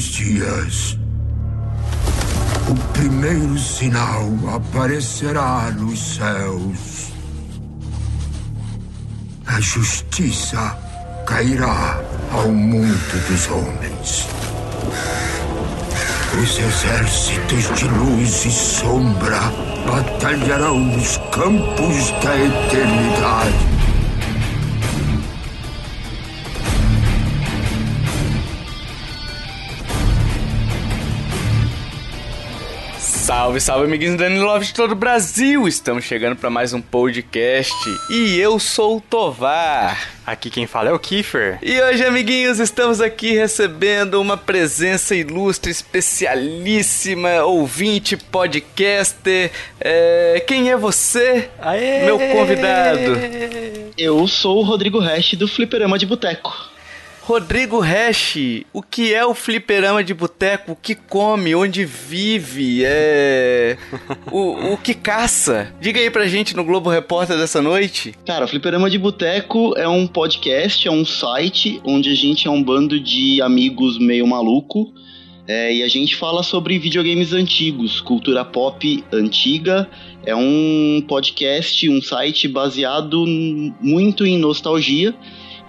dos dias, o primeiro sinal aparecerá nos céus. A justiça cairá ao mundo dos homens. Os exércitos de luz e sombra batalharão nos campos da eternidade. Salve, salve, amiguinhos do Danilo Love de todo o Brasil! Estamos chegando para mais um podcast e eu sou o Tovar. Aqui quem fala é o Kiefer. E hoje, amiguinhos, estamos aqui recebendo uma presença ilustre, especialíssima, ouvinte, podcaster. É... Quem é você, Aê! meu convidado? Eu sou o Rodrigo Resch do Fliperama de Boteco. Rodrigo Resch, o que é o fliperama de boteco? O que come? Onde vive? É... o, o que caça? Diga aí pra gente no Globo Repórter dessa noite. Cara, o Fliperama de Boteco é um podcast, é um site onde a gente é um bando de amigos meio maluco. É, e a gente fala sobre videogames antigos, cultura pop antiga. É um podcast, um site baseado muito em nostalgia.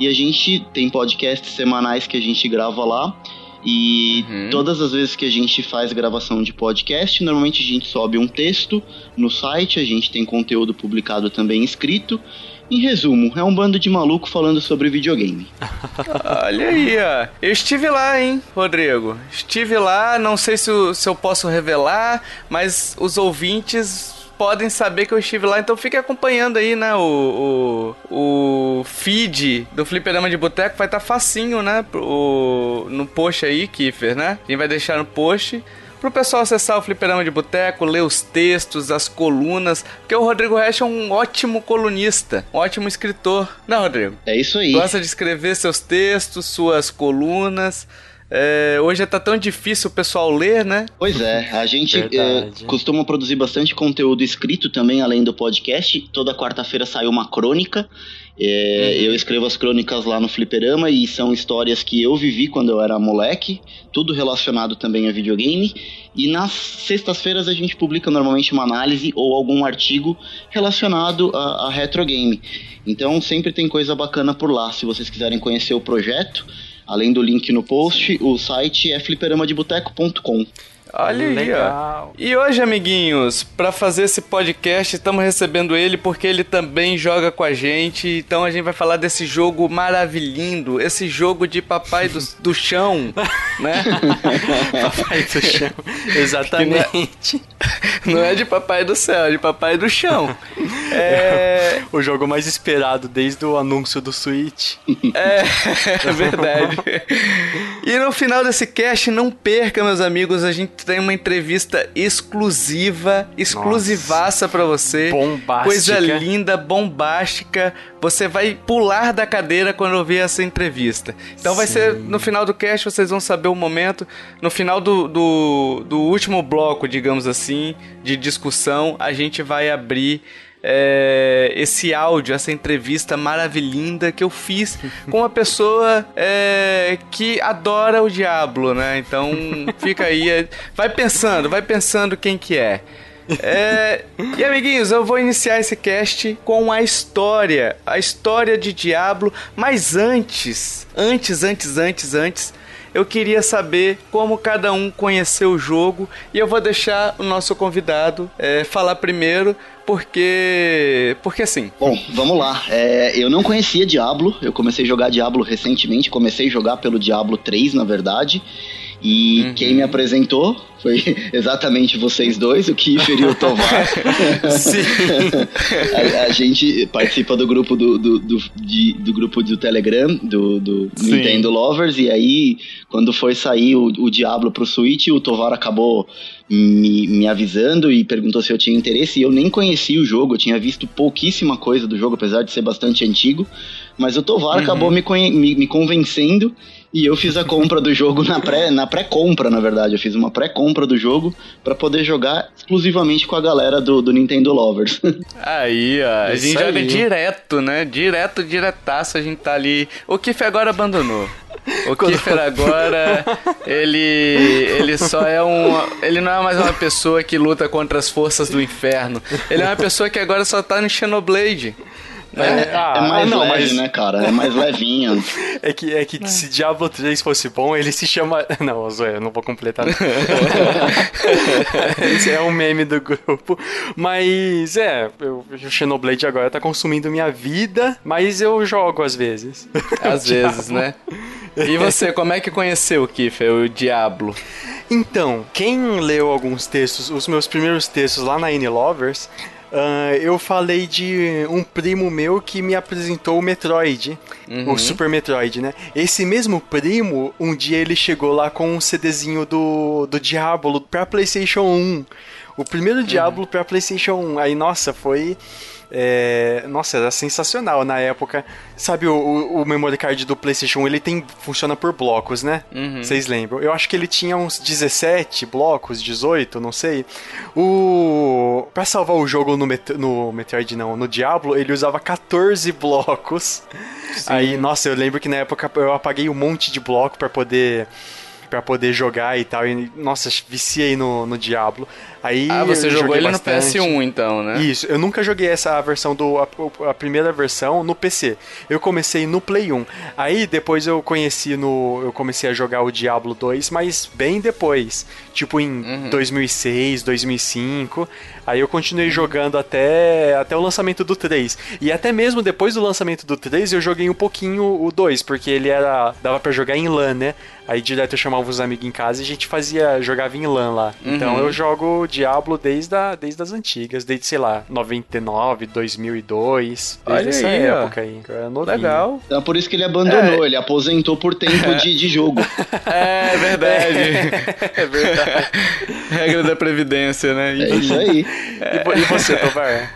E a gente tem podcasts semanais que a gente grava lá. E Uhum. todas as vezes que a gente faz gravação de podcast, normalmente a gente sobe um texto no site, a gente tem conteúdo publicado também escrito. Em resumo, é um bando de maluco falando sobre videogame. Olha aí, ó. Eu estive lá, hein, Rodrigo? Estive lá, não sei se, se eu posso revelar, mas os ouvintes podem saber que eu estive lá, então fique acompanhando aí, né, o, o, o feed do Fliperama de Boteco, vai estar facinho, né, pro, no post aí, Kiffer, né? A gente vai deixar no post pro pessoal acessar o Fliperama de Boteco, ler os textos, as colunas, porque o Rodrigo Resch é um ótimo colunista, um ótimo escritor, né, Rodrigo? É isso aí. Gosta de escrever seus textos, suas colunas. É, hoje tá tão difícil o pessoal ler, né? Pois é, a gente eh, costuma produzir bastante conteúdo escrito também, além do podcast. Toda quarta-feira sai uma crônica. Eh, Eu escrevo as crônicas lá no Fliperama e são histórias que eu vivi quando eu era moleque, tudo relacionado também a videogame. E nas sextas-feiras a gente publica normalmente uma análise ou algum artigo relacionado a, a retro game. Então sempre tem coisa bacana por lá. Se vocês quiserem conhecer o projeto, além do link no post, o site é fliperamadeboteco.com. Olha aí, ó. Legal. E hoje, amiguinhos, pra fazer esse podcast, estamos recebendo ele porque ele também joga com a gente. Então a gente vai falar desse jogo maravilhindo, esse jogo de papai do, do chão, né? Papai do chão. Exatamente. Não é de papai do céu, é de papai do chão. É, O jogo mais esperado desde o anúncio do Switch. É, é verdade. E no final desse cast, não perca, meus amigos, a gente tem uma entrevista exclusiva, exclusivaça pra você. Bombástica. Coisa linda, bombástica. Você vai pular da cadeira quando ouvir essa entrevista. Então vai ser no final do cast, vocês vão saber o momento. No final do, do, do último bloco, digamos assim, de discussão, a gente vai abrir é, esse áudio, essa entrevista maravilhinda que eu fiz com uma pessoa é, que adora o Diablo, né? Então fica aí, é, vai pensando, vai pensando quem que é. É, e amiguinhos, eu vou iniciar esse cast com a história, a história de Diablo, mas antes, antes, antes, antes, antes, eu queria saber como cada um conheceu o jogo e eu vou deixar o nosso convidado é, falar primeiro, porque, porque assim, Bom, vamos lá. É, eu não conhecia Diablo, eu comecei a jogar Diablo recentemente, comecei a jogar pelo Diablo 3, na verdade. E Uhum. quem me apresentou foi exatamente vocês dois, o Kiefer e o Tovar. Sim. a, a gente participa do grupo do, do, do, de- do grupo do Telegram, do, do. Nintendo Lovers, e aí, quando foi sair o, o Diablo pro Switch, o Tovar acabou me, me avisando e perguntou se eu tinha interesse, e eu nem conhecia o jogo, eu tinha visto pouquíssima coisa do jogo, apesar de ser bastante antigo, mas o Tovar acabou me, me, me convencendo e eu fiz a compra do jogo na pré na pré-compra, na verdade. Eu fiz uma pré-compra do jogo pra poder jogar exclusivamente com a galera do, do Nintendo Lovers. aí, ó, a gente joga direto, né? Direto, diretaço, a gente tá ali. O Kiff agora abandonou. O Kiefer agora, ele, ele só é um. Ele não é mais uma pessoa que luta contra as forças do inferno. Ele é uma pessoa que agora só tá no Xenoblade. É, Ah, é mais não, leve, mas- né, cara? É mais levinho. É que, é que se Diablo 3 fosse bom, ele se chama. Não, Zoé, eu não vou completar. Esse é um meme do grupo. Mas é, eu- o Xenoblade agora tá consumindo minha vida, mas eu jogo às vezes. Às vezes, né? E você, como é que conheceu o Kiefer, o Diablo? Então, quem leu alguns textos, os meus primeiros textos lá na N Lovers, ah, eu falei de um primo meu que me apresentou o Metroid, o Super Metroid, né? Esse mesmo primo, um dia ele chegou lá com um CDzinho do, do Diablo pra PlayStation 1. O primeiro Diablo pra PlayStation 1. Aí, nossa, foi. É, nossa, era sensacional na época. Sabe o, o, o memory card do PlayStation 1, ele tem funciona por blocos, né? Vocês lembram? Eu acho que ele tinha uns 17 blocos, 18, não sei. O para salvar o jogo no, Met no Metroid não, no Diablo, ele usava 14 blocos. Aí, nossa, eu lembro que na época eu apaguei um monte de bloco pra poder para poder jogar e tal. E, nossa, viciei no, no Diablo. Aí Ah, você jogou ele bastante. no PS1, então, né? Isso, eu nunca joguei essa versão do. A, a primeira versão no PC. Eu comecei no Play 1. Aí depois eu conheci no. Eu comecei a jogar o Diablo 2, mas bem depois. Tipo em 2006, 2005. Aí eu continuei jogando até, até o lançamento do 3. E até mesmo depois do lançamento do 3, eu joguei um pouquinho o 2, porque ele era. dava pra jogar em LAN, né? Aí direto eu chamava os amigos em casa e a gente fazia. jogava em LAN lá. Então eu jogo Diablo desde, a, desde as antigas, desde, sei lá, 99, 2002. Desde Olha essa aí, ó. época aí. que eu era novinho. Legal. Então é por isso que ele abandonou, ele aposentou por tempo de, de jogo. É verdade. É verdade. Regra da Previdência, né? É isso aí. e, e você, Tovar?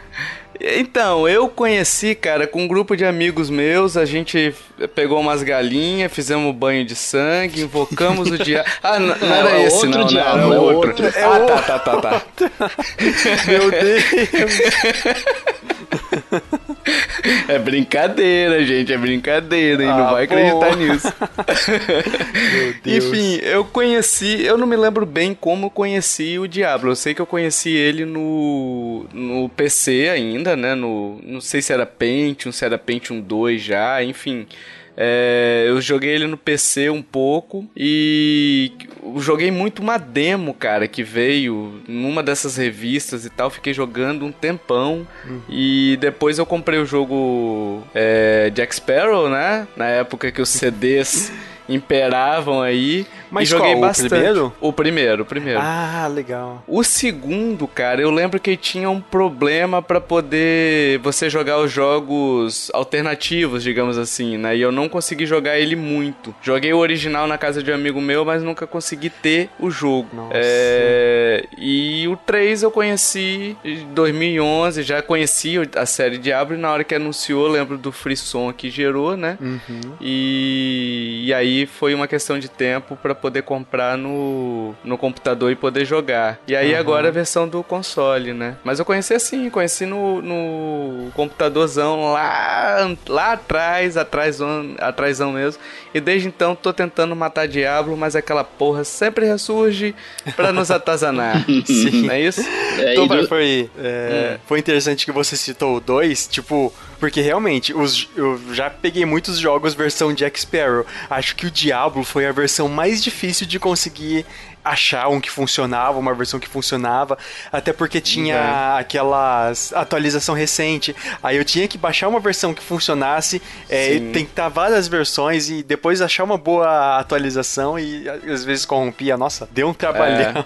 Então, eu conheci, cara, com um grupo de amigos meus, a gente pegou umas galinhas, fizemos banho de sangue, invocamos o diabo. Ah, n- não, era é esse, outro não, não diabo, era é outro. outro. ah, tá, tá, tá, tá. Meu Deus. É brincadeira, gente, é brincadeira, hein? não Ah, vai bom. acreditar nisso. Enfim, eu conheci, eu não me lembro bem como conheci o Diablo. Eu sei que eu conheci ele no, no PC ainda, né? No, não sei se era Pentium, se era Pentium 2 já, enfim. É, eu joguei ele no PC um pouco e joguei muito uma demo, cara, que veio numa dessas revistas e tal. Fiquei jogando um tempão e depois eu comprei o jogo é, Jack Sparrow, né? Na época que os CDs imperavam aí. Mas e joguei qual, o bastante. primeiro? O primeiro, o primeiro. Ah, legal. O segundo, cara, eu lembro que tinha um problema pra poder você jogar os jogos alternativos, digamos assim, né? E eu não consegui jogar ele muito. Joguei o original na casa de um amigo meu, mas nunca consegui ter o jogo. Nossa. É, E o 3 eu conheci em 2011, já conheci a série Diablo e na hora que anunciou, lembro do frisson que gerou, né? Uhum. E, e aí foi uma questão de tempo pra poder comprar no, no computador e poder jogar. E aí Aham. agora a versão do console, né? Mas eu conheci assim, conheci no, no computadorzão lá, lá atrás, atrás, atrásão mesmo. E desde então tô tentando matar Diablo, mas aquela porra sempre ressurge pra nos atazanar. Sim. Não é isso? É, Então, do- foi, é, foi interessante que você citou o 2, tipo, porque realmente os, eu já peguei muitos jogos versão Jack Sparrow. Acho que o Diablo foi a versão mais difícil de conseguir achar um que funcionava, uma versão que funcionava, até porque tinha aquelas atualização recente. Aí eu tinha que baixar uma versão que funcionasse, é, Sim. tentar várias versões e depois achar uma boa atualização e às vezes corrompia. Nossa, deu um trabalhão.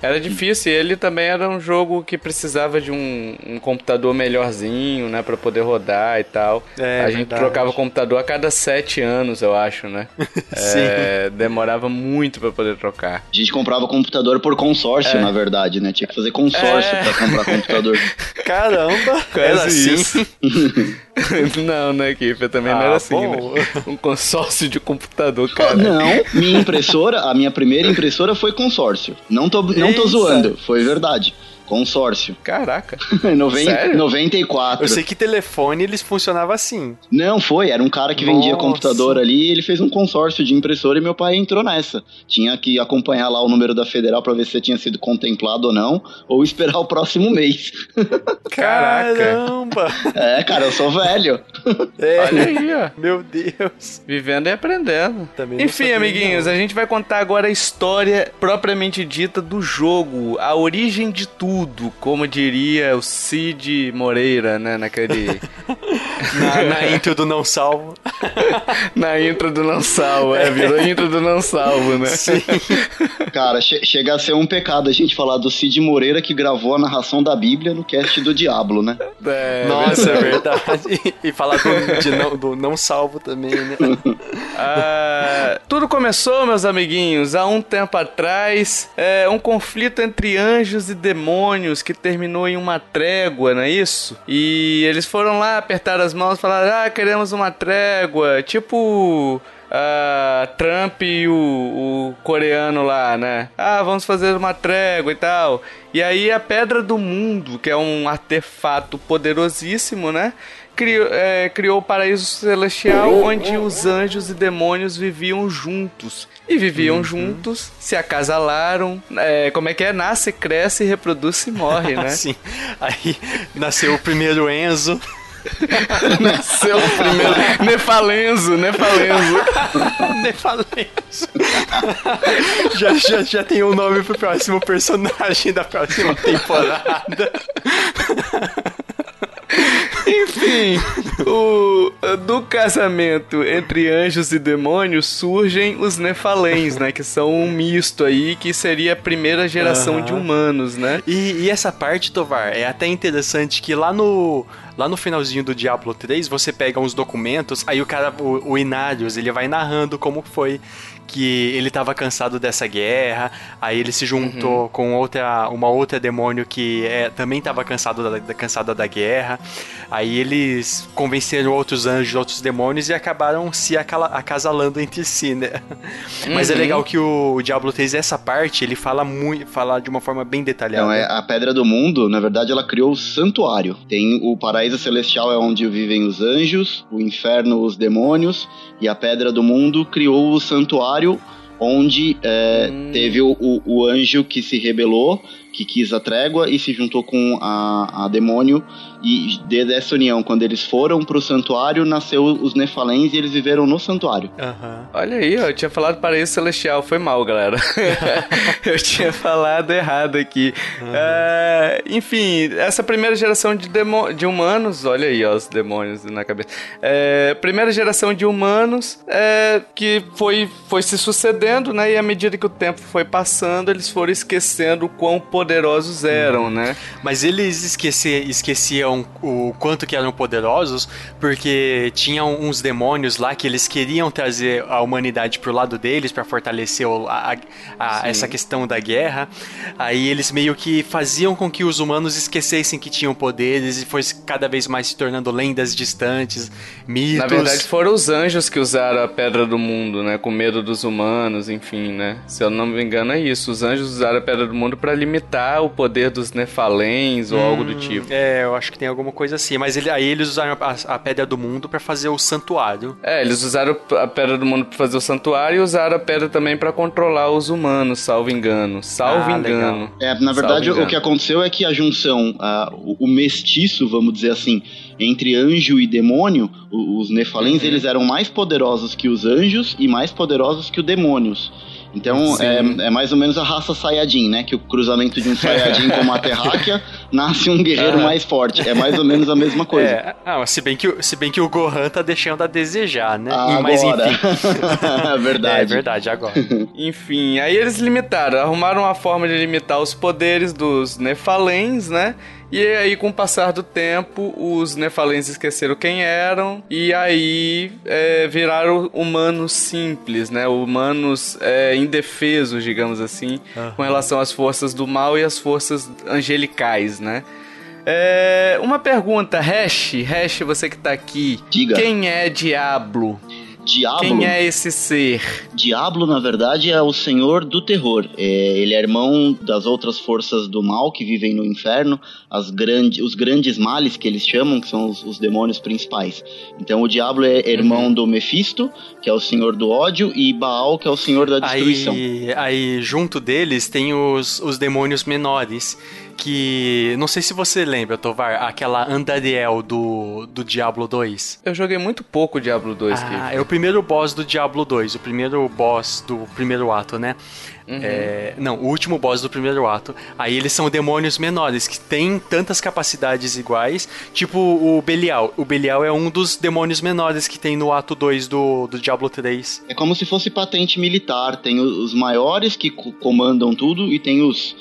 Era difícil, e ele também era um jogo que precisava de um, um computador melhorzinho, né, Pra poder rodar e tal. É, a gente verdade. trocava o computador a cada sete anos, eu acho, né? É, demorava muito pra poder trocar. A gente comprava computador por consórcio, na verdade, né? Tinha que fazer consórcio É. pra comprar computador. Caramba! Quase era assim. isso. não, né, Kiffer? Também não Ah, era assim, bom. né? Um consórcio de computador, cara. Não, minha impressora, a minha primeira impressora foi consórcio. Não tô, não tô zoando, foi verdade. Consórcio. Caraca. Noven- Sério? 94. Eu sei que telefone eles funcionavam assim. Não, foi. Era um cara que vendia Nossa. computador ali ele fez um consórcio de impressora e meu pai entrou nessa. Tinha que acompanhar lá o número da federal pra ver se tinha sido contemplado ou não, ou esperar o próximo mês. Caraca. Caramba! é, cara, eu sou velho. É, Olha aí, ó. meu Deus. Vivendo e aprendendo. Também Enfim, amiguinhos, não. a gente vai contar agora a história propriamente dita do jogo, a origem de tudo, como diria o Cid Moreira, né, naquele Na, na intro do Não Salvo. na intro do Não Salvo, é, virou intro do Não Salvo, né? Sim. Cara, che- chega a ser um pecado a gente falar do Cid Moreira que gravou a narração da Bíblia no cast do Diablo, né? É, Nossa, é verdade. E falar do, de não, do Não Salvo também, né? Ah, tudo começou, meus amiguinhos, há um tempo atrás, é, um conflito entre anjos e demônios que terminou em uma trégua, não é isso? E eles foram lá apertar as mãos e falaram: Ah, queremos uma trégua, tipo. ah, Trump e o, o coreano lá, né? Ah, vamos fazer uma trégua e tal. E aí a Pedra do Mundo, que é um artefato poderosíssimo, né? Criou, é, criou o paraíso celestial onde os anjos e demônios viviam juntos. E viviam juntos, se acasalaram. é, como é que é? Nasce, cresce, reproduz e morre, né? Assim. Aí nasceu o primeiro Enzo. Nasceu o primeiro. Nefalenzo, Nefalenzo. Nefalenzo. já, já, já tem um nome pro próximo personagem da próxima temporada. Enfim, o, do casamento entre anjos e demônios surgem os Nefalens, né? Que são um misto aí que seria a primeira geração Aham. de humanos, né? E, e essa parte, Tovar, é até interessante que lá no. Lá no finalzinho do Diablo 3, você pega uns documentos, aí o cara, o, o Inarius, ele vai narrando como foi que ele tava cansado dessa guerra, aí ele se juntou com outra, uma outra demônio que é, também tava cansado da, da- cansada da guerra, aí eles convenceram outros anjos, outros demônios e acabaram se acala- acasalando entre si, né? Mas é Uhum. legal que o Diablo 3, essa parte, ele fala muito, fala de uma forma bem detalhada. Então, é, a Pedra do Mundo, na verdade, ela criou o santuário. Tem o paraíso celestial é onde vivem os anjos, o inferno os demônios, e a Pedra do Mundo criou o santuário onde é, Hum. teve o, o- o anjo que se rebelou, que quis a trégua e se juntou com a, a demônio. E desde essa união, quando eles foram pro santuário, nasceu os Nefalens e eles viveram no santuário. Aham. Olha aí, ó, eu tinha falado paraíso celestial, foi mal, galera. eu tinha falado errado aqui. É, enfim, essa primeira geração de, demo- de humanos, olha aí, ó, os demônios na cabeça. É, primeira geração de humanos é, que foi, foi se sucedendo, né? E à medida que o tempo foi passando, eles foram esquecendo o quão poderosos eram, né? Mas eles esqueci- esqueciam o quanto que eram poderosos, porque tinham uns demônios lá que eles queriam trazer a humanidade pro lado deles para fortalecer a- a- a- essa questão da guerra. Aí eles meio que faziam com que os humanos esquecessem que tinham poderes e fosse cada vez mais se tornando lendas distantes, mitos. Na verdade, foram os anjos que usaram a Pedra do Mundo, né? Com medo dos humanos, enfim, né? Se eu não me engano, é isso. Os anjos usaram a Pedra do Mundo pra limitar o poder dos Nefalens ou algo do tipo. É, eu acho que tem alguma coisa assim. Mas ele- aí eles usaram a, a pedra do mundo para fazer o santuário. É, eles usaram a Pedra do Mundo pra fazer o santuário e usaram a Pedra também pra controlar os humanos, salvo engano. Salvo Ah, engano. É, na verdade, Salvo o que aconteceu é que a junção, ah, o, o mestiço, vamos dizer assim, entre anjo e demônio, os Nefalens, Uhum. eles eram mais poderosos que os anjos e mais poderosos que os demônios. Então, é, é mais ou menos a raça Saiyajin, né? Que o cruzamento de um Saiyajin com uma terráquea nasce um guerreiro Aham. mais forte. É mais ou menos a mesma coisa. É, ah, se bem, que, o- se bem que o Gohan tá deixando a desejar, né? Agora. Mas enfim. É verdade. verdade, agora. Enfim, aí eles limitaram, arrumaram uma forma de limitar os poderes dos Nefalens, né? E aí, com o passar do tempo, os Nefalens esqueceram quem eram e aí é, viraram humanos simples, né? Humanos é, indefesos, digamos assim, com relação às forças do mal e às forças angelicais, né? É, uma pergunta, Hash, Hash, você que tá aqui. Diga. Quem é Diablo? Diablo. Quem é esse ser? Diablo, na verdade, é o senhor do terror. É, ele é irmão das outras forças do mal que vivem no inferno, as grande, os grandes males que eles chamam, que são os, os demônios principais. Então o Diablo é irmão do Mephisto, que é o senhor do ódio, e Baal, que é o senhor da destruição. Aí, aí junto deles tem os, os demônios menores que. Não sei se você lembra, Tovar, aquela Andariel do, do Diablo 2. Eu joguei muito pouco Diablo 2. Ah, é o primeiro boss do Diablo 2, o primeiro boss do primeiro ato, né? Uhum. É, não, o último boss do primeiro ato. Aí eles são demônios menores, que têm tantas capacidades iguais, tipo o Belial. O Belial é um dos demônios menores que tem no ato 2 do, do Diablo 3. É como se fosse patente militar. Tem os maiores que comandam tudo e tem os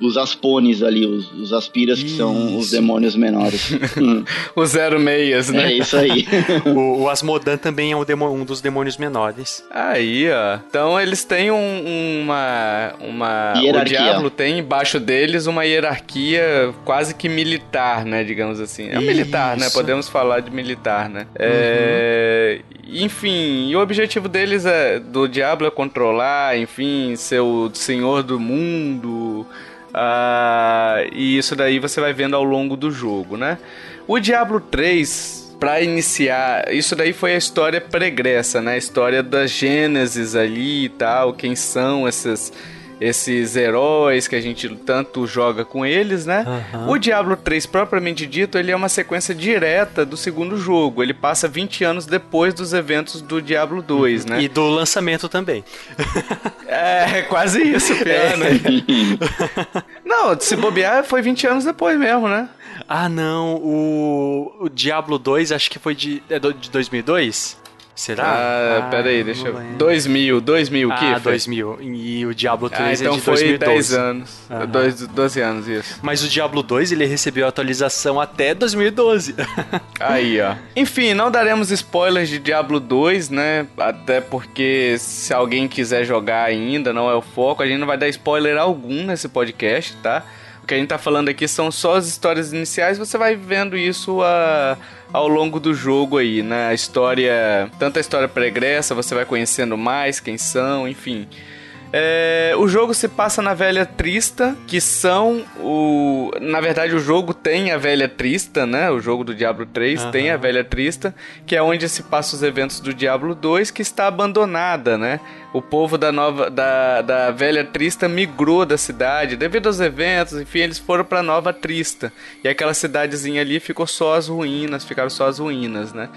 os aspones ali, os, os aspiras isso. que são os demônios menores. os zero meias, né? É isso aí. o, o Asmodan também é um, demo, um, dos demônios menores. Aí, ó. Então eles têm um, uma. uma hierarquia. O Diablo tem embaixo deles uma hierarquia quase que militar, né? Digamos assim. É um militar, né? Podemos falar de militar, né? Uhum. É, enfim, e o objetivo deles é do Diablo é controlar, enfim, ser o senhor do mundo. Uh, e isso daí você vai vendo ao longo do jogo, né? O Diablo 3, para iniciar, isso daí foi a história pregressa, né? A história da Gênesis ali e tal, quem são essas esses heróis que a gente tanto joga com eles, né? Uhum. O Diablo 3, propriamente dito, ele é uma sequência direta do segundo jogo. Ele passa 20 anos depois dos eventos do Diablo 2, uhum. né? E do lançamento também. é, quase isso, piano. É. Não, se bobear, foi 20 anos depois mesmo, né? Ah, não. O, o Diablo 2 acho que foi de, é de 2002? Será? Ah, ah pera aí, deixa eu... 2000, 2000, que? Ah, 2000. E o Diablo 3 ah, então é de 2012. foi 10 anos. Uhum. 12, 12 anos, isso. Mas o Diablo 2, ele recebeu atualização até 2012. aí, ó. Enfim, não daremos spoilers de Diablo 2, né? Até porque se alguém quiser jogar ainda, não é o foco. A gente não vai dar spoiler algum nesse podcast, tá? O que a gente tá falando aqui são só as histórias iniciais. Você vai vendo isso a... Uh ao longo do jogo aí, né? A história, tanto a história pregressa, você vai conhecendo mais quem são, enfim. É, o jogo se passa na Velha Trista, que são o. Na verdade, o jogo tem a Velha Trista, né? O jogo do Diablo 3 uhum. tem a Velha Trista, que é onde se passa os eventos do Diablo 2, que está abandonada, né? O povo da nova da, da Velha Trista migrou da cidade devido aos eventos, enfim, eles foram para Nova Trista. E aquela cidadezinha ali ficou só as ruínas, ficaram só as ruínas, né?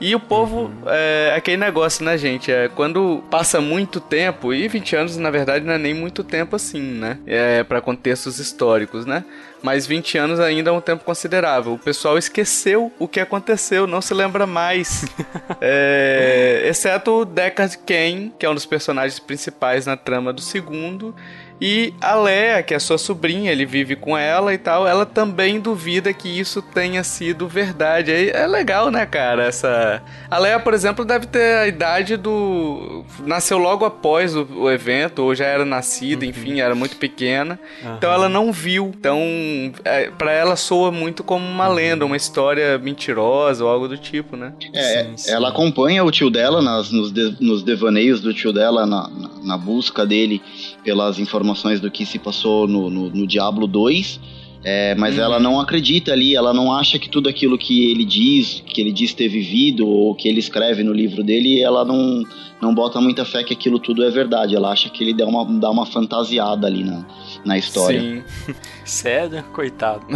E o povo, é aquele negócio, né, gente? É, quando passa muito tempo, e 20 anos na verdade não é nem muito tempo assim, né? É para contextos históricos, né? Mas 20 anos ainda é um tempo considerável. O pessoal esqueceu o que aconteceu, não se lembra mais. é, exceto o Deckard Kane, que é um dos personagens principais na trama do segundo e a Lea, que é sua sobrinha, ele vive com ela e tal, ela também duvida que isso tenha sido verdade. Aí é legal, né, cara? Essa. A Lea, por exemplo, deve ter a idade do. Nasceu logo após o, o evento, ou já era nascida, uhum. enfim, era muito pequena. Uhum. Então ela não viu. Então, é, para ela soa muito como uma lenda, uma história mentirosa ou algo do tipo, né? É, sim, sim. ela acompanha o tio dela nas, nos, de, nos devaneios do tio dela na, na, na busca dele pelas informações do que se passou no, no, no Diablo 2. É, mas ela não acredita ali, ela não acha que tudo aquilo que ele diz, que ele diz ter vivido, ou que ele escreve no livro dele, ela não, não bota muita fé que aquilo tudo é verdade. Ela acha que ele dá uma, dá uma fantasiada ali na, na história. Sim. Sério? Coitado.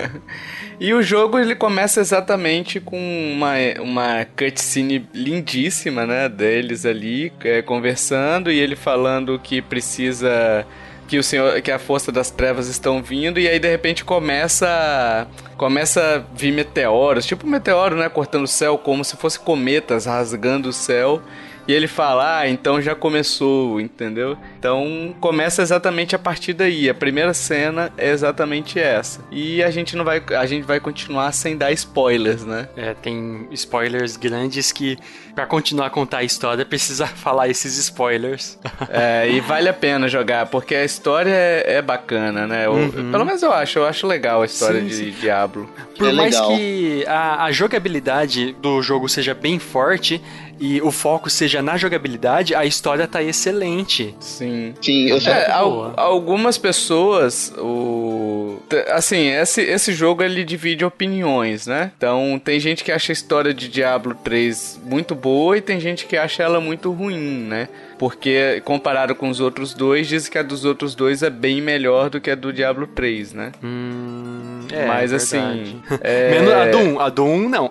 e o jogo ele começa exatamente com uma, uma cutscene lindíssima, né? Deles ali é, conversando e ele falando que precisa que o senhor que a força das trevas estão vindo e aí de repente começa começa a vir meteoros, tipo um meteoro, né, cortando o céu como se fosse cometas rasgando o céu. e ele fala, ah, então já começou, entendeu? Então começa exatamente a partir daí. A primeira cena é exatamente essa. E a gente não vai, a gente vai continuar sem dar spoilers, né? É, tem spoilers grandes que para continuar a contar a história precisa falar esses spoilers. É, e vale a pena jogar porque a história é, é bacana, né? Eu, uhum. Pelo menos eu acho, eu acho legal a história sim, de sim. Diablo. Por é mais legal. que a, a jogabilidade do jogo seja bem forte, e o foco seja na jogabilidade, a história tá excelente. Sim. Sim, eu sei. É, al algumas pessoas, o assim, esse, esse jogo ele divide opiniões, né? Então, tem gente que acha a história de Diablo 3 muito boa e tem gente que acha ela muito ruim, né? Porque comparado com os outros dois, diz que a dos outros dois é bem melhor do que a do Diablo 3, né? Hum, é, Mas assim. É... Menos a do 1, a do 1 não.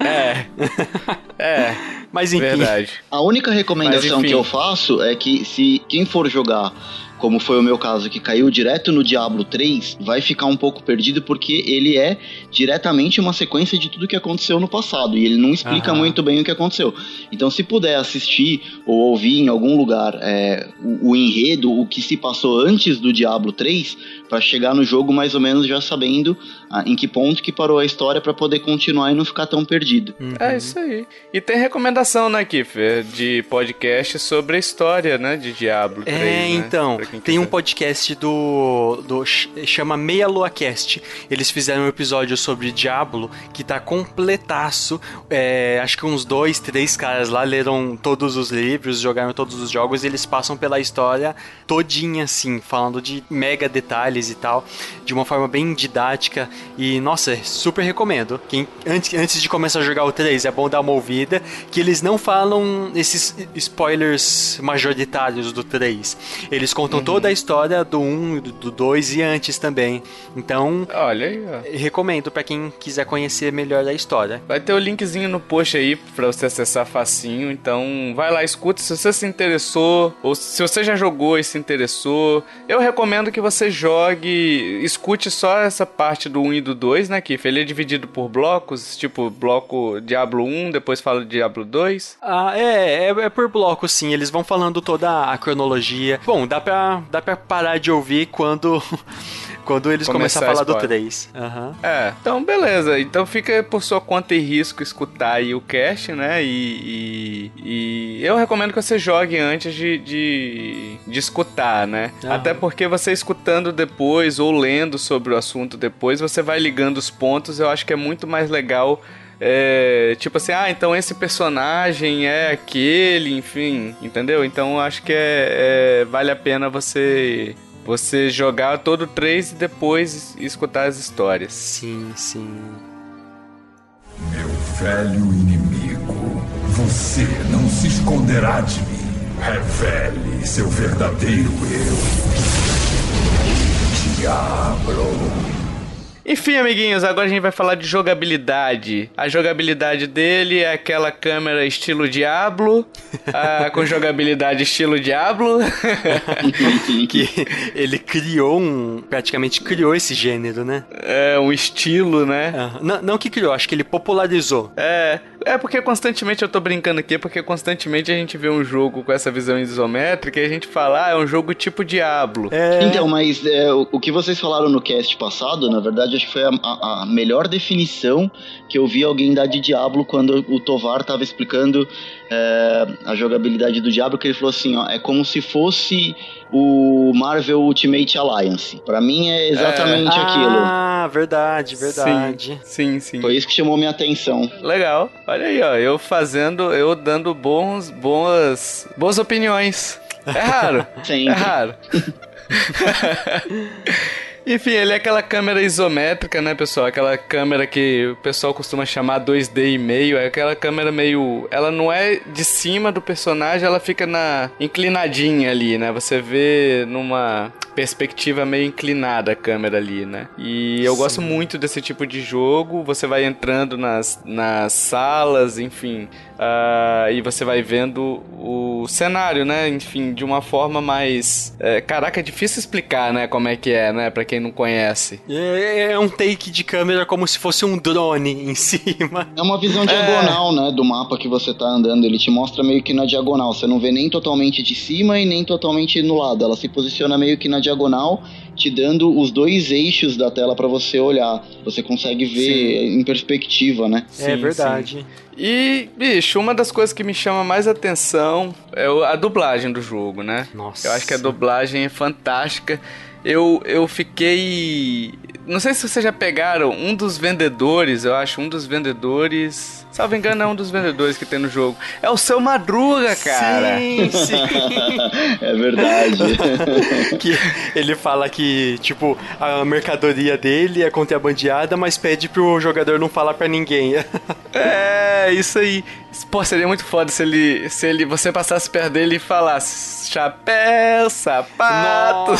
é. É. Mas enfim. Verdade. A única recomendação que eu faço é que se quem for jogar como foi o meu caso, que caiu direto no Diablo 3, vai ficar um pouco perdido porque ele é diretamente uma sequência de tudo que aconteceu no passado e ele não explica uhum. muito bem o que aconteceu. Então, se puder assistir ou ouvir em algum lugar é, o, o, enredo, o que se passou antes do Diablo 3, para chegar no jogo mais ou menos já sabendo ah, em que ponto que parou a história para poder continuar e não ficar tão perdido. Uhum. É isso aí. E tem recomendação, né, Kiffer, de podcast sobre a história, né, de Diablo 3, É, né? então, tem um podcast do, do chama Meia Lua Cast. Eles fizeram um episódio sobre Diablo que tá completaço. É, acho que uns dois, três caras lá leram todos os livros, jogaram todos os jogos e eles passam pela história todinha, assim, falando de mega detalhes e tal, de uma forma bem didática. E, nossa, super recomendo. Quem, antes, antes de começar a jogar o 3, é bom dar uma ouvida, que eles não falam esses spoilers majoritários do 3. Eles contam uhum. toda a história do 1, do 2 e antes também. Então, olha aí, ó. recomendo para quem quiser conhecer melhor a história. Vai ter o linkzinho no post aí para você acessar facinho. Então, vai lá, escuta se você se interessou ou se você já jogou e se interessou. Eu recomendo que você jogue, escute só essa parte do 1 e do 2, né, Kiff? Ele é dividido por blocos, tipo bloco Diablo 1, depois fala Diablo 2. Ah, é, é, é por bloco, sim. Eles vão falando toda a cronologia. Bom, dá pra, dá pra parar de ouvir quando. Quando eles começam a falar a do 3. Uhum. É, então beleza. Então fica por sua conta e risco escutar aí o cast, né? E, e, e eu recomendo que você jogue antes de, de, de escutar, né? Uhum. Até porque você escutando depois ou lendo sobre o assunto depois, você vai ligando os pontos. Eu acho que é muito mais legal é, tipo assim, ah, então esse personagem é aquele, enfim, entendeu? Então acho que é, é, vale a pena você você jogar todo 3 e depois escutar as histórias. Sim, sim. Meu velho inimigo, você não se esconderá de mim. Revele seu verdadeiro eu. Diablo. Enfim, amiguinhos, agora a gente vai falar de jogabilidade. A jogabilidade dele é aquela câmera estilo Diablo, ah, com jogabilidade estilo Diablo. que ele criou um. praticamente criou esse gênero, né? É, um estilo, né? não, não que criou, acho que ele popularizou. É, é porque constantemente eu tô brincando aqui, porque constantemente a gente vê um jogo com essa visão isométrica e a gente fala, ah, é um jogo tipo Diablo. É... Então, mas é, o, o, que vocês falaram no cast passado, na verdade, acho que foi a, a, a, melhor definição que eu vi alguém dar de Diablo quando o Tovar tava explicando é, a jogabilidade do Diablo, que ele falou assim, ó, é como se fosse o Marvel Ultimate Alliance. Para mim é exatamente é. aquilo. Ah, verdade, verdade. Sim, sim, sim. Foi isso que chamou minha atenção. Legal. Olha aí, ó, eu fazendo, eu dando bons, boas, boas opiniões. É raro. Sim. É raro. Enfim, ele é aquela câmera isométrica, né, pessoal? Aquela câmera que o pessoal costuma chamar 2D e meio. É aquela câmera meio. Ela não é de cima do personagem, ela fica na inclinadinha ali, né? Você vê numa perspectiva meio inclinada a câmera ali, né? E eu Sim. gosto muito desse tipo de jogo. Você vai entrando nas, nas salas, enfim, uh, e você vai vendo o cenário, né? Enfim, de uma forma mais. É, caraca, é difícil explicar, né? Como é que é, né? Pra quem não conhece. É, é um take de câmera como se fosse um drone em cima. É uma visão diagonal, é. né, do mapa que você tá andando. Ele te mostra meio que na diagonal. Você não vê nem totalmente de cima e nem totalmente no lado. Ela se posiciona meio que na diagonal, te dando os dois eixos da tela para você olhar. Você consegue ver sim. em perspectiva, né? É sim, verdade. Sim. E, bicho, uma das coisas que me chama mais atenção é a dublagem do jogo, né? Nossa. Eu acho que a dublagem é fantástica. Eu, eu fiquei. Não sei se vocês já pegaram um dos vendedores, eu acho, um dos vendedores Salvo engano, é um dos vendedores que tem no jogo. É o seu Madruga, cara. Sim, sim. é verdade. que ele fala que, tipo, a mercadoria dele é contrabandeada, mas pede pro jogador não falar para ninguém. é, isso aí. Pô, seria muito foda se ele, se ele você passasse perto dele e falasse chapéu, sapato,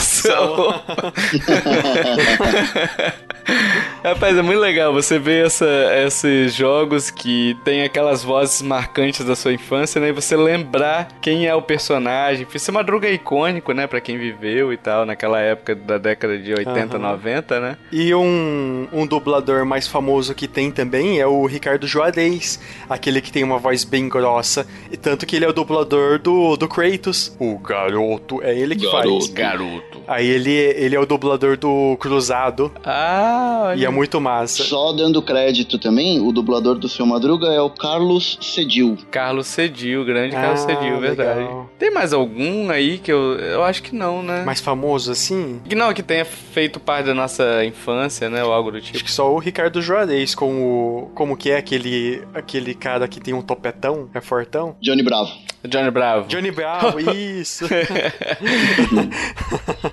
Rapaz, é muito legal você ver essa, esses jogos que tem aquelas vozes marcantes da sua infância, né? E você lembrar quem é o personagem. Isso é uma droga icônico, né? Pra quem viveu e tal, naquela época da década de 80, uhum. 90, né? E um, um dublador mais famoso que tem também é o Ricardo Juarez, aquele que tem uma voz bem grossa. E tanto que ele é o dublador do, do Kratos. O garoto. É ele que garoto. faz. Garoto. Aí ele, ele é o dublador do Cruzado. Ah, olha. E é muito massa. Só dando crédito também, o dublador do seu Madruga é o Carlos Cedil. Carlos Cedil, grande ah, Carlos Cedil, verdade. Legal. Tem mais algum aí que eu. Eu acho que não, né? Mais famoso assim? Que não, que tenha feito parte da nossa infância, né? Ou algo do tipo. Acho que só o Ricardo Juarez com o. Como que é aquele, aquele cara que tem um topetão? É fortão? Johnny Bravo. Johnny Bravo. Johnny Bravo, isso.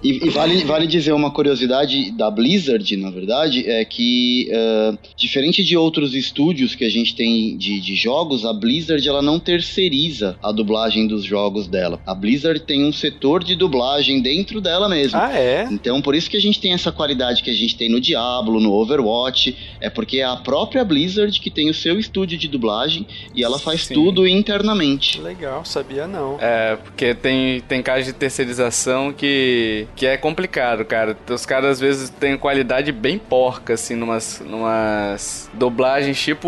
e, e vale, vale dizer uma curiosidade da Blizzard, na verdade, é que uh, diferente de outros estúdios que a gente tem de, de jogos, a Blizzard ela não terceiriza a dublagem dos jogos dela. A Blizzard tem um setor de dublagem dentro dela mesmo. Ah, é? Então por isso que a gente tem essa qualidade que a gente tem no Diablo, no Overwatch, é porque é a própria Blizzard que tem o seu estúdio de dublagem e ela faz Sim. tudo internamente. Legal, sabia não. É, porque tem, tem casos de terceirização que, que é complicado, cara. Os caras às vezes têm qualidade bem porca, assim, numas, numas dublagens tipo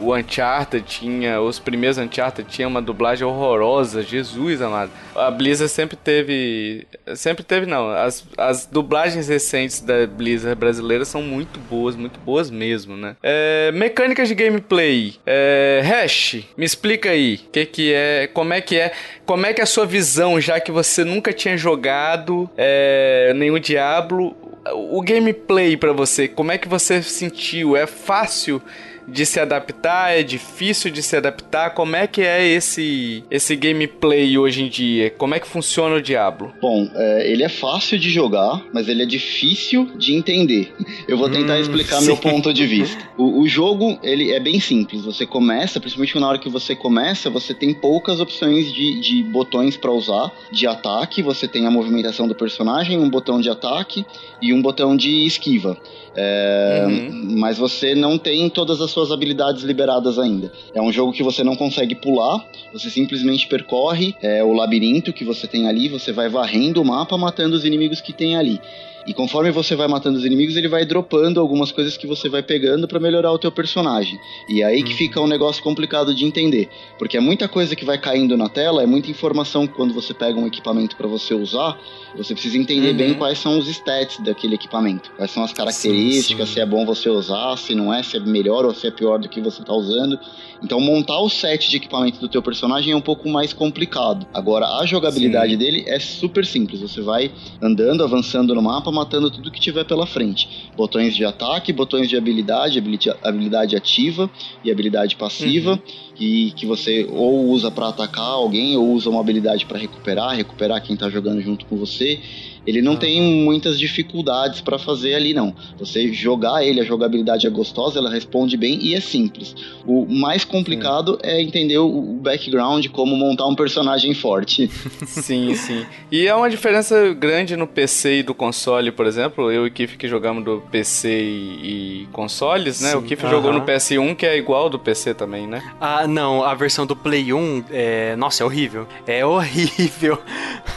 o Uncharted tinha, os primeiros Uncharted tinha uma dublagem horrorosa, Jesus amado. A Blizzard sempre teve, sempre teve não, as, as dublagens recentes da Blizzard brasileira são muito boas, muito boas mesmo, né? É, mecânicas de gameplay, é, Hash, me explica aí, o que que é, como é que é, como é que é a sua visão, já que você nunca tinha jogado é, nenhum Diablo, o gameplay para você, como é que você sentiu? É fácil de se adaptar? É difícil de se adaptar? Como é que é esse, esse gameplay hoje em dia? Como é que funciona o Diablo? Bom, é, ele é fácil de jogar, mas ele é difícil de entender. Eu vou tentar hum, explicar sim. meu ponto de vista. O, o, jogo, ele é bem simples. Você começa, principalmente na hora que você começa, você tem poucas opções de, de botões para usar de ataque. Você tem a movimentação do personagem, um botão de ataque e um botão de esquiva. É, uhum. Mas você não tem todas as suas habilidades liberadas ainda. É um jogo que você não consegue pular, você simplesmente percorre é, o labirinto que você tem ali, você vai varrendo o mapa, matando os inimigos que tem ali. E conforme você vai matando os inimigos, ele vai dropando algumas coisas que você vai pegando para melhorar o teu personagem. E é aí que uhum. fica um negócio complicado de entender, porque é muita coisa que vai caindo na tela, é muita informação que quando você pega um equipamento para você usar, você precisa entender uhum. bem quais são os stats daquele equipamento, quais são as características, sim, sim. se é bom você usar, se não é, se é melhor ou se é pior do que você está usando. Então montar o set de equipamento do teu personagem é um pouco mais complicado. Agora a jogabilidade sim. dele é super simples, você vai andando, avançando no mapa, matando tudo que tiver pela frente. Botões de ataque, botões de habilidade, habilidade ativa e habilidade passiva. Uhum que, que você ou usa para atacar alguém ou usa uma habilidade para recuperar, recuperar quem tá jogando junto com você. Ele não ah. tem muitas dificuldades para fazer ali, não. Você jogar ele, a jogabilidade é gostosa, ela responde bem e é simples. O mais complicado sim. é entender o background, como montar um personagem forte. sim, sim. E é uma diferença grande no PC e do console, por exemplo. Eu e o Kiff que jogamos do PC e, consoles, né? Sim. O Kiff jogou no PS1, que é igual do PC também, né? Ah, Ah, não, a versão do Play 1, é... nossa, é horrível. É horrível.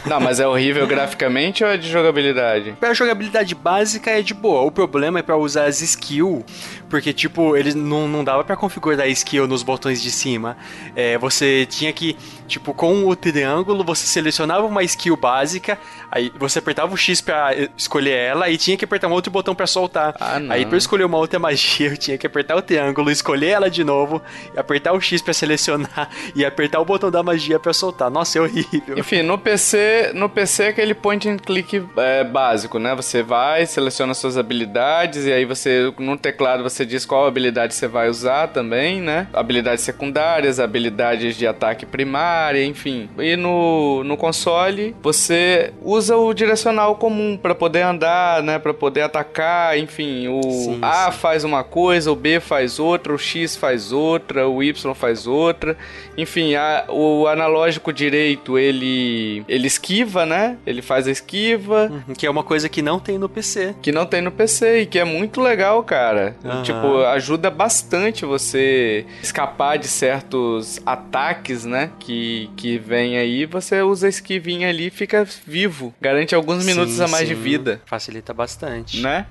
Não, mas é horrível graficamente ou é de jogabilidade? Pra jogabilidade básica é de boa. O problema é para usar as skills, porque, tipo, eles não, não dava para configurar a skill nos botões de cima. É, você tinha que, tipo, com o triângulo, você selecionava uma skill básica, aí você apertava o X pra escolher ela e tinha que apertar um outro botão para soltar. Ah, aí pra escolher uma outra magia, eu tinha que apertar o triângulo, escolher ela de novo, apertar o X para selecionar e apertar o botão da magia para soltar. Nossa, é horrível. Enfim, no PC, no PC é aquele point and click é, básico, né? Você vai, seleciona suas habilidades e aí você no teclado você diz qual habilidade você vai usar também, né? Habilidades secundárias, habilidades de ataque primária, enfim. E no, no console você usa o direcional comum para poder andar, né? Para poder atacar, enfim. O sim, A sim. faz uma coisa, o B faz outra, o X faz outra, o Y faz outra. Enfim, a, o analógico direito ele ele esquiva, né? Ele faz a esquiva. Uhum, que é uma coisa que não tem no PC. Que não tem no PC e que é muito legal, cara. Uhum. Tipo, ajuda bastante você escapar de certos ataques, né? Que, que vem aí. Você usa a esquivinha ali e fica vivo. Garante alguns minutos sim, a mais sim. de vida. Facilita bastante. Né?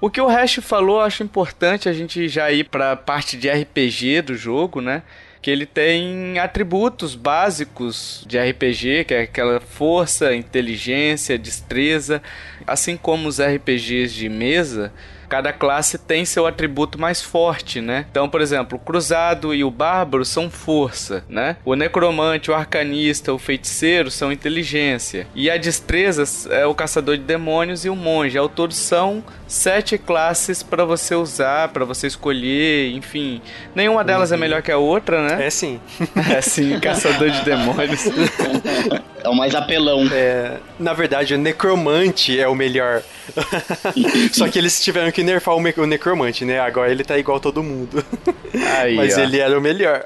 O que o Hash falou, acho importante a gente já ir pra parte de RPG do jogo, né? que ele tem atributos básicos de RPG, que é aquela força, inteligência, destreza, assim como os RPGs de mesa, cada classe tem seu atributo mais forte, né? Então, por exemplo, o cruzado e o bárbaro são força, né? O necromante, o arcanista, o feiticeiro são inteligência. E a destreza é o caçador de demônios e o monge. Ao todo são sete classes para você usar, para você escolher, enfim. Nenhuma delas é uhum. é melhor que a outra, né? É sim. é sim, caçador de demônios. É o mais apelão. É, na verdade, o necromante é o melhor. Só que eles tiveram que nerfar o, necromante, né? Agora ele tá igual todo mundo. Aí, Mas ó. ele era o melhor.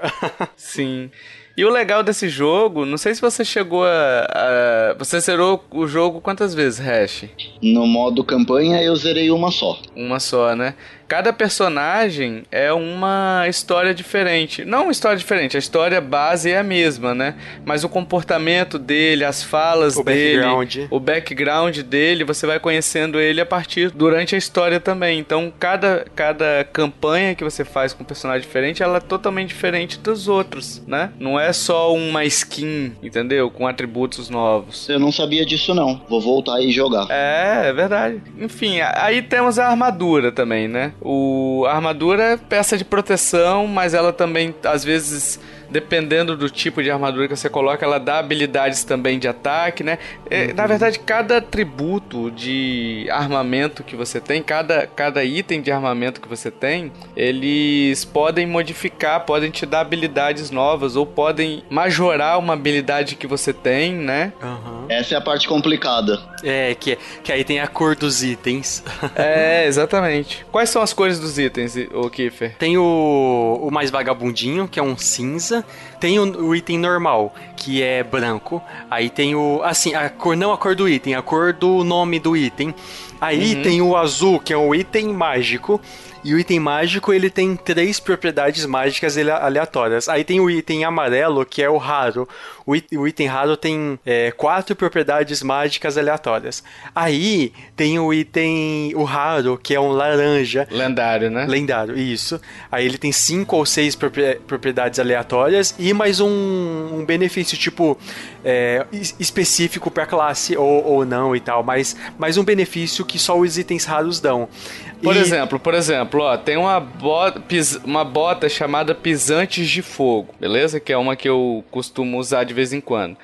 Sim. E o legal desse jogo, não sei se você chegou a, a, Você zerou o jogo quantas vezes, Hash? No modo campanha eu zerei uma só. Uma só, né? Cada personagem é uma história diferente. Não uma história diferente, a história base é a mesma, né? Mas o comportamento dele, as falas o dele, background. o background dele, você vai conhecendo ele a partir durante a história também. Então, cada, cada campanha que você faz com um personagem diferente, ela é totalmente diferente dos outros, né? Não é só uma skin, entendeu? Com atributos novos. Eu não sabia disso não. Vou voltar e jogar. É, é verdade. Enfim, aí temos a armadura também, né? O, a armadura é peça de proteção, mas ela também às vezes dependendo do tipo de armadura que você coloca, ela dá habilidades também de ataque, né? É, uhum. Na verdade, cada atributo de armamento que você tem, cada, cada item de armamento que você tem, eles podem modificar, podem te dar habilidades novas ou podem majorar uma habilidade que você tem, né? Uhum. Essa é a parte complicada. É, que, que aí tem a cor dos itens. é, exatamente. Quais são as cores dos itens, o Kiefer? Tem o, o mais vagabundinho, que é um cinza tem o, o, item normal, que é branco. Aí tem o. Assim, a cor, não a cor do item, a cor do nome do item. Aí uhum. tem o azul, que é o item mágico. E o item mágico ele tem três propriedades mágicas aleatórias. Aí tem o item amarelo, que é o raro. O, o item raro tem é, quatro propriedades mágicas aleatórias. Aí tem o item o raro, que é um laranja. Lendário, né? Lendário, isso. Aí ele tem cinco ou seis propriedades aleatórias e mais um, um benefício, tipo, é, específico para classe ou, ou não e tal. Mas mais um benefício que só os itens raros dão. Por e... exemplo, por exemplo, ó, tem uma bota, uma bota chamada Pisantes de Fogo, beleza? Que é uma que eu costumo usar de vez em quando.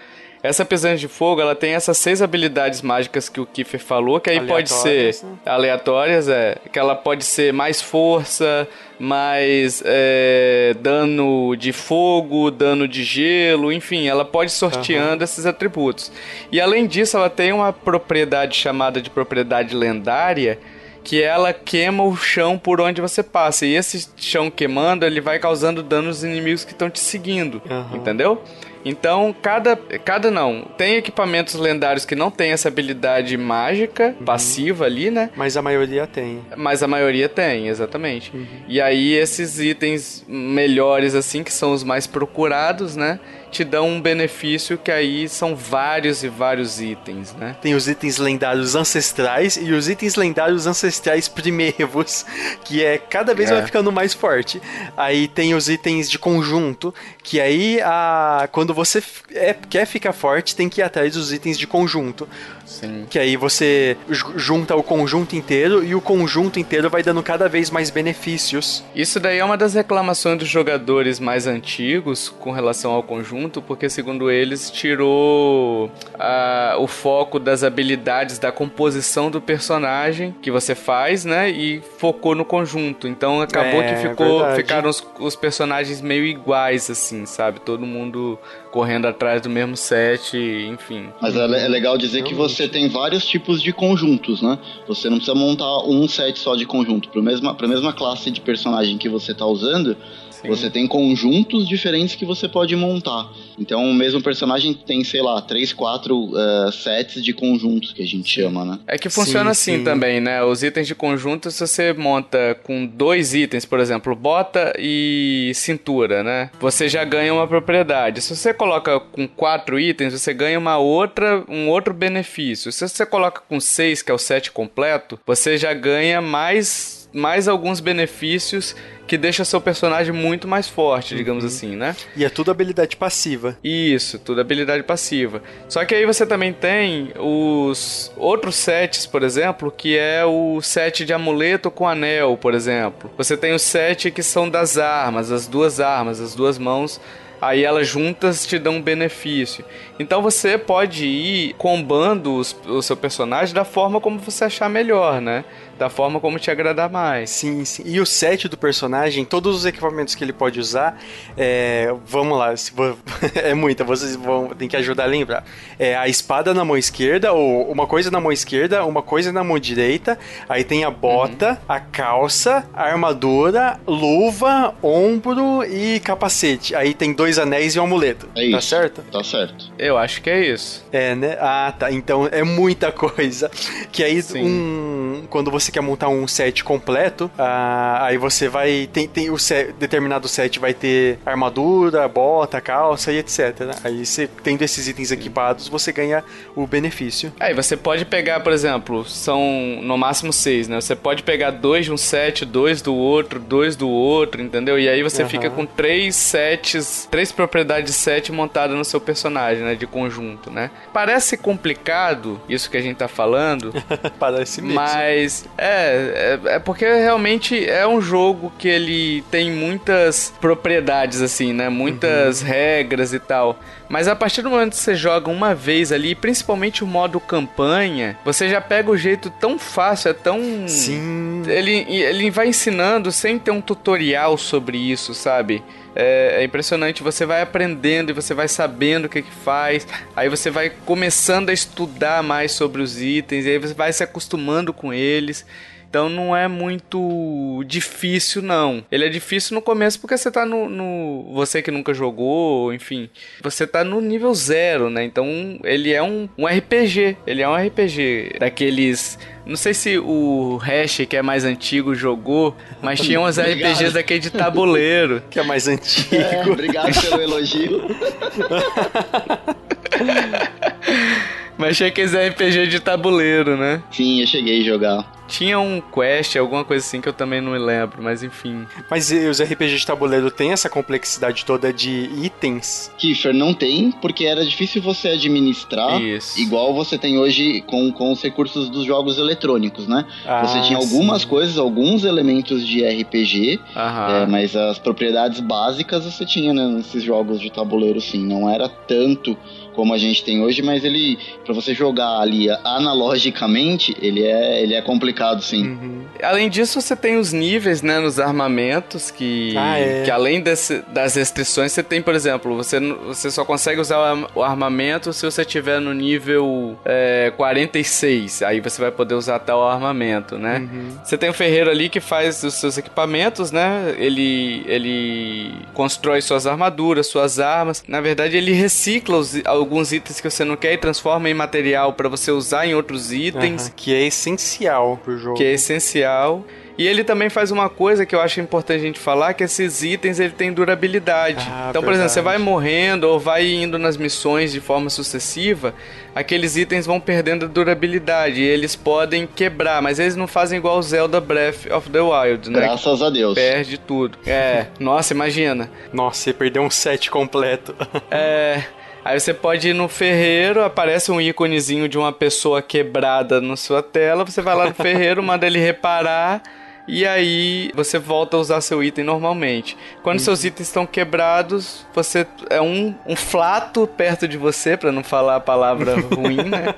Essa pisante de fogo, ela tem essas seis habilidades mágicas que o Kiefer falou, que aí pode ser né? aleatórias, é. Que ela pode ser mais força, mais é, dano de fogo, dano de gelo, enfim, ela pode sorteando uhum. esses atributos. E além disso, ela tem uma propriedade chamada de propriedade lendária, que ela queima o chão por onde você passa. E esse chão queimando, ele vai causando dano aos inimigos que estão te seguindo, uhum. entendeu? Então, cada. Cada não. Tem equipamentos lendários que não tem essa habilidade mágica, uhum. passiva ali, né? Mas a maioria tem. Mas a maioria tem, exatamente. Uhum. E aí, esses itens melhores, assim, que são os mais procurados, né? Te dão um benefício que aí são vários e vários itens, né? Tem os itens lendários ancestrais e os itens lendários ancestrais primeiros, que é cada vez é. vai ficando mais forte. Aí tem os itens de conjunto, que aí a quando você é, quer ficar forte, tem que ir atrás dos itens de conjunto. Sim. Que aí você junta o conjunto inteiro e o conjunto inteiro vai dando cada vez mais benefícios. Isso daí é uma das reclamações dos jogadores mais antigos com relação ao conjunto, porque segundo eles tirou a, o foco das habilidades da composição do personagem que você faz, né? E focou no conjunto. Então acabou é, que ficou, ficaram os, os personagens meio iguais, assim, sabe? Todo mundo correndo atrás do mesmo set, enfim. Mas é, é legal dizer que você tem vários tipos de conjuntos, né? Você não precisa montar um set só de conjunto. Para a mesma, mesma classe de personagem que você está usando, Sim. Você tem conjuntos diferentes que você pode montar. Então, o mesmo personagem tem, sei lá, três, quatro uh, sets de conjuntos que a gente chama, né? É que funciona sim, assim sim. também, né? Os itens de conjunto, se você monta com dois itens, por exemplo, bota e cintura, né? Você já ganha uma propriedade. Se você coloca com quatro itens, você ganha uma outra, um outro benefício. Se você coloca com seis, que é o set completo, você já ganha mais mais alguns benefícios que deixa seu personagem muito mais forte, digamos uhum. assim, né? E é tudo habilidade passiva. Isso, tudo habilidade passiva. Só que aí você também tem os outros sets, por exemplo, que é o set de amuleto com anel, por exemplo. Você tem o set que são das armas, as duas armas, as duas mãos aí elas juntas te dão um benefício. Então você pode ir combando os, o seu personagem da forma como você achar melhor, né? Da forma como te agradar mais. Sim, sim. E o set do personagem, todos os equipamentos que ele pode usar, é, vamos lá, é muita, vocês vão tem que ajudar a lembrar. É a espada na mão esquerda, ou uma coisa na mão esquerda, uma coisa na mão direita, aí tem a bota, uhum. a calça, a armadura, luva, ombro e capacete. Aí tem dois anéis e um amuleto. É tá isso. Tá certo? Tá certo. Eu acho que é isso. É, né? Ah, tá. Então é muita coisa. Que aí um, quando você você quer montar um set completo, ah, aí você vai. Tem, tem o set, determinado set vai ter armadura, bota, calça e etc. Né? Aí você, tendo esses itens equipados, você ganha o benefício. Aí você pode pegar, por exemplo, são no máximo seis, né? Você pode pegar dois de um set, dois do outro, dois do outro, entendeu? E aí você uhum. fica com três sets, três propriedades de set montadas no seu personagem, né? De conjunto, né? Parece complicado isso que a gente tá falando. Parece mesmo. Mas é, é, é, porque realmente é um jogo que ele tem muitas propriedades, assim, né? Muitas uhum. regras e tal. Mas a partir do momento que você joga uma vez ali, principalmente o modo campanha, você já pega o jeito tão fácil, é tão. Sim. Ele, ele vai ensinando sem ter um tutorial sobre isso, sabe? É, é, impressionante, você vai aprendendo e você vai sabendo o que, que faz, aí você vai começando a estudar mais sobre os itens, e aí você vai se acostumando com eles. Então não é muito difícil, não. Ele é difícil no começo porque você tá no. no você que nunca jogou, enfim. Você tá no nível zero, né? Então ele é um, um RPG. Ele é um RPG daqueles. Não sei se o Hash, que é mais antigo, jogou, mas tinha uns RPGs daquele de tabuleiro. Que é mais antigo. É, obrigado pelo elogio. mas tinha aqueles RPG de tabuleiro, né? Sim, eu cheguei a jogar. Tinha um quest, alguma coisa assim que eu também não me lembro, mas enfim. Mas os RPGs de tabuleiro têm essa complexidade toda de itens? Kiefer, não tem, porque era difícil você administrar Isso. igual você tem hoje com, com os recursos dos jogos eletrônicos, né? Ah, você tinha algumas sim. coisas, alguns elementos de RPG, é, mas as propriedades básicas você tinha né, nesses jogos de tabuleiro, sim. Não era tanto como a gente tem hoje, mas ele, para você jogar ali analogicamente, ele é, ele é complicado sim. Uhum. Além disso, você tem os níveis, né, nos armamentos, que, ah, é. que além desse, das restrições, você tem, por exemplo, você, você só consegue usar o armamento se você tiver no nível é, 46. Aí você vai poder usar tal armamento, né? Uhum. Você tem o ferreiro ali que faz os seus equipamentos, né? Ele, ele constrói suas armaduras, suas armas. Na verdade, ele recicla os, alguns itens que você não quer e transforma em material para você usar em outros itens. Uhum. Que é essencial pro jogo. Que é essencial. E ele também faz uma coisa que eu acho importante a gente falar, que esses itens ele tem durabilidade. Ah, então, por exemplo, você vai morrendo ou vai indo nas missões de forma sucessiva, aqueles itens vão perdendo durabilidade e eles podem quebrar, mas eles não fazem igual o Zelda Breath of the Wild, né? Graças a Deus. Perde tudo. É, nossa, imagina. Nossa, você perdeu um set completo. é... Aí você pode ir no ferreiro, aparece um íconezinho de uma pessoa quebrada na sua tela, você vai lá no ferreiro, manda ele reparar e aí você volta a usar seu item normalmente. Quando uhum. seus itens estão quebrados, você é um, um flato perto de você, para não falar a palavra ruim, né?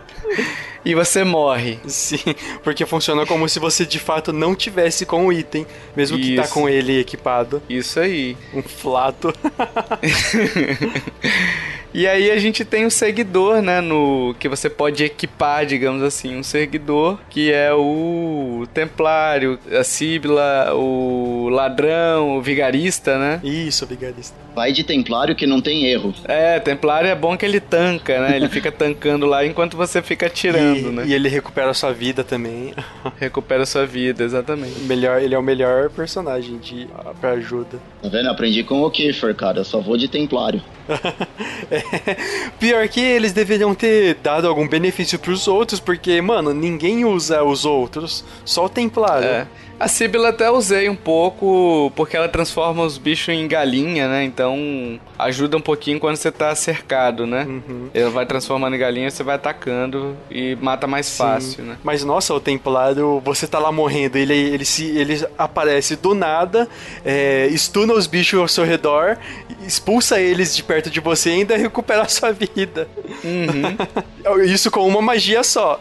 E você morre. Sim, porque funciona como se você de fato não tivesse com o item, mesmo Isso. que tá com ele equipado. Isso aí. Um flato. E aí a gente tem o seguidor, né, no que você pode equipar, digamos assim, um seguidor que é o templário, a síbila, o ladrão, o vigarista, né? Isso, vigarista. Vai de templário que não tem erro. É, templário é bom que ele tanca, né? Ele fica tancando lá enquanto você fica atirando, e, né? E ele recupera a sua vida também. recupera a sua vida, exatamente. Melhor, ele é o melhor personagem de pra ajuda. Tá vendo? Aprendi com o Kiefer, cara. Eu só vou de templário. é, Pior que eles deveriam ter dado algum benefício pros outros, porque, mano, ninguém usa os outros, só o Templário. É. A Sibila até usei um pouco, porque ela transforma os bichos em galinha, né? Então ajuda um pouquinho quando você tá cercado, né? Uhum. Ela vai transformando em galinha, você vai atacando e mata mais Sim. fácil, né? Mas nossa, o Templário, você tá lá morrendo, ele, ele, se, ele aparece do nada, é, estuna os bichos ao seu redor, expulsa eles de perto de você e ainda recupera a sua vida. Uhum. Isso com uma magia só.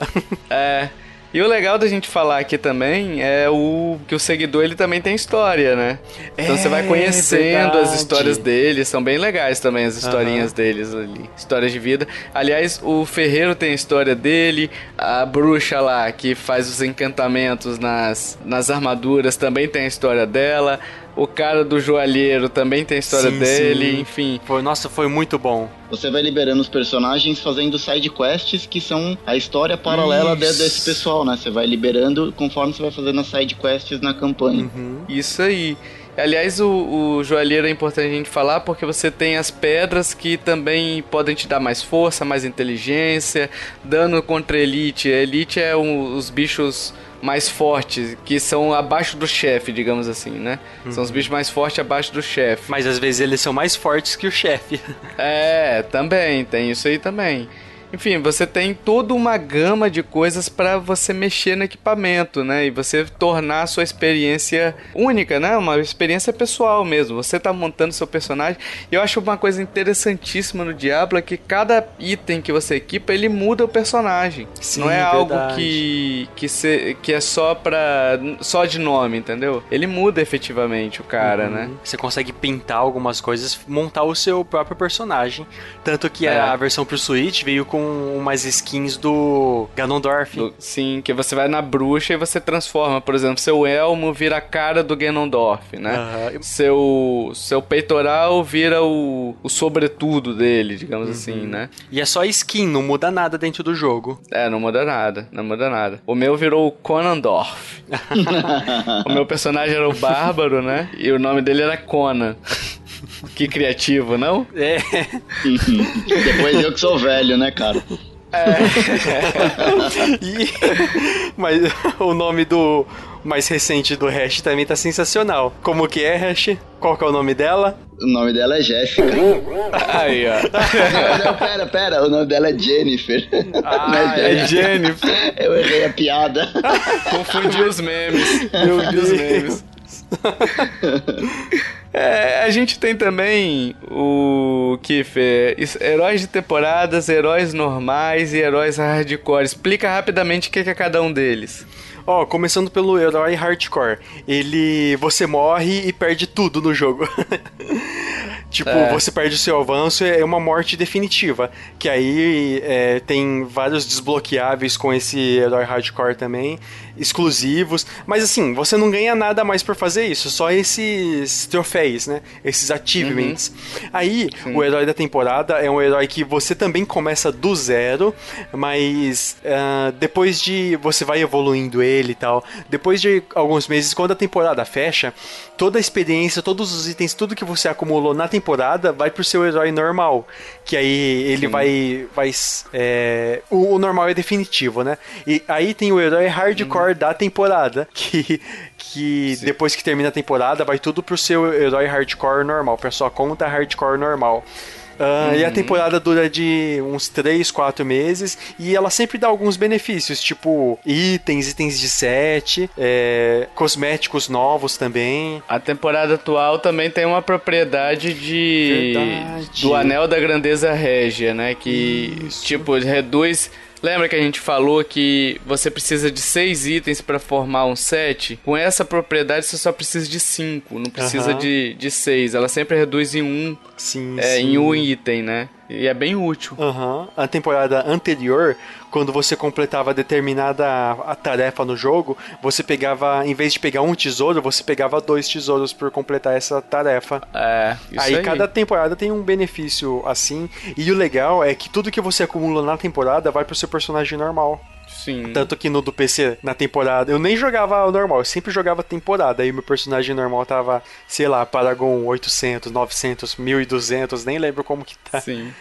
É. E o legal da gente falar aqui também é o que o seguidor ele também tem história, né? Então é, você vai é conhecendo verdade. as histórias dele, são bem legais também as historinhas uhum. deles ali, histórias de vida. Aliás, o ferreiro tem a história dele, a bruxa lá que faz os encantamentos nas, nas armaduras também tem a história dela. O cara do joalheiro também tem a história sim, dele, sim. enfim. Foi, nossa, foi muito bom. Você vai liberando os personagens fazendo side quests que são a história paralela de, desse pessoal, né? Você vai liberando conforme você vai fazendo as side quests na campanha. Uhum. Isso aí. Aliás, o, o joalheiro é importante a gente falar porque você tem as pedras que também podem te dar mais força, mais inteligência, dano contra elite. A elite é um, os bichos mais fortes, que são abaixo do chefe, digamos assim, né? Uhum. São os bichos mais fortes abaixo do chefe. Mas às vezes eles são mais fortes que o chefe. É, também, tem isso aí também. Enfim, você tem toda uma gama de coisas para você mexer no equipamento, né? E você tornar a sua experiência única, né? Uma experiência pessoal mesmo. Você tá montando seu personagem. E eu acho uma coisa interessantíssima no Diablo é que cada item que você equipa, ele muda o personagem. Sim, Não é verdade. algo que que, se, que é só pra só de nome, entendeu? Ele muda efetivamente o cara, uhum. né? Você consegue pintar algumas coisas, montar o seu próprio personagem. Tanto que é. a versão pro Switch veio com umas skins do Ganondorf. Do, sim, que você vai na bruxa e você transforma. Por exemplo, seu elmo vira a cara do Ganondorf, né? Uhum. Seu, seu peitoral vira o, o sobretudo dele, digamos uhum. assim, né? E é só skin, não muda nada dentro do jogo. É, não muda nada, não muda nada. O meu virou o Conandorf. o meu personagem era o Bárbaro, né? E o nome dele era Conan. Que criativo, não? É. Depois eu que sou velho, né, cara? É. e, mas o nome do mais recente do Hash também tá sensacional. Como que é, Hash? Qual que é o nome dela? O nome dela é Jéssica. Aí, ó. Não, não, pera, pera. O nome dela é Jennifer. Ah, é, é Jennifer. Eu errei a piada. Confundi os memes. Confundi os memes. É, a gente tem também o Kiffer, heróis de temporadas, heróis normais e heróis hardcore. Explica rapidamente o que é cada um deles. Ó, oh, começando pelo herói hardcore. Ele. Você morre e perde tudo no jogo. tipo, é. você perde o seu avanço, é uma morte definitiva. Que aí é, tem vários desbloqueáveis com esse herói hardcore também exclusivos. Mas assim, você não ganha nada mais por fazer isso, só esses troféus, né? Esses achievements. Uhum. Aí, Sim. o herói da temporada é um herói que você também começa do zero, mas uh, depois de. Você vai evoluindo ele e tal. Depois de alguns meses, quando a temporada fecha, toda a experiência, todos os itens, tudo que você acumulou na temporada vai pro seu herói normal. Que aí ele Sim. vai. vai é, o, o, normal é definitivo, né? E aí tem o herói hardcore da temporada. Que, que depois que termina a temporada, vai tudo pro seu herói hardcore normal, pra sua conta hardcore normal. Uh, uhum. E a uhum. temporada dura de uns 3, 4 meses e ela sempre dá alguns benefícios, tipo itens, itens de set, é, cosméticos novos também. A temporada atual também tem uma propriedade de Verdade. do Anel da Grandeza Régia, né? Que Isso. tipo reduz Lembra que a gente falou que você precisa de seis itens para formar um set? Com essa propriedade você só precisa de cinco, não precisa uhum. de, de seis. Ela sempre reduz em um, sim, é, sim. em um item, né? E é bem útil. Uhum. A temporada anterior, quando você completava determinada a tarefa no jogo, você pegava, em vez de pegar um tesouro, você pegava dois tesouros por completar essa tarefa. É, isso aí. Aí cada temporada tem um benefício assim. E o legal é que tudo que você acumula na temporada vai pro seu personagem normal. Sim. Tanto que no do PC, na temporada, eu nem jogava normal, eu sempre jogava temporada. Aí meu personagem normal tava, sei lá, Paragon 800, 900, 1200, nem lembro como que tá. Sim.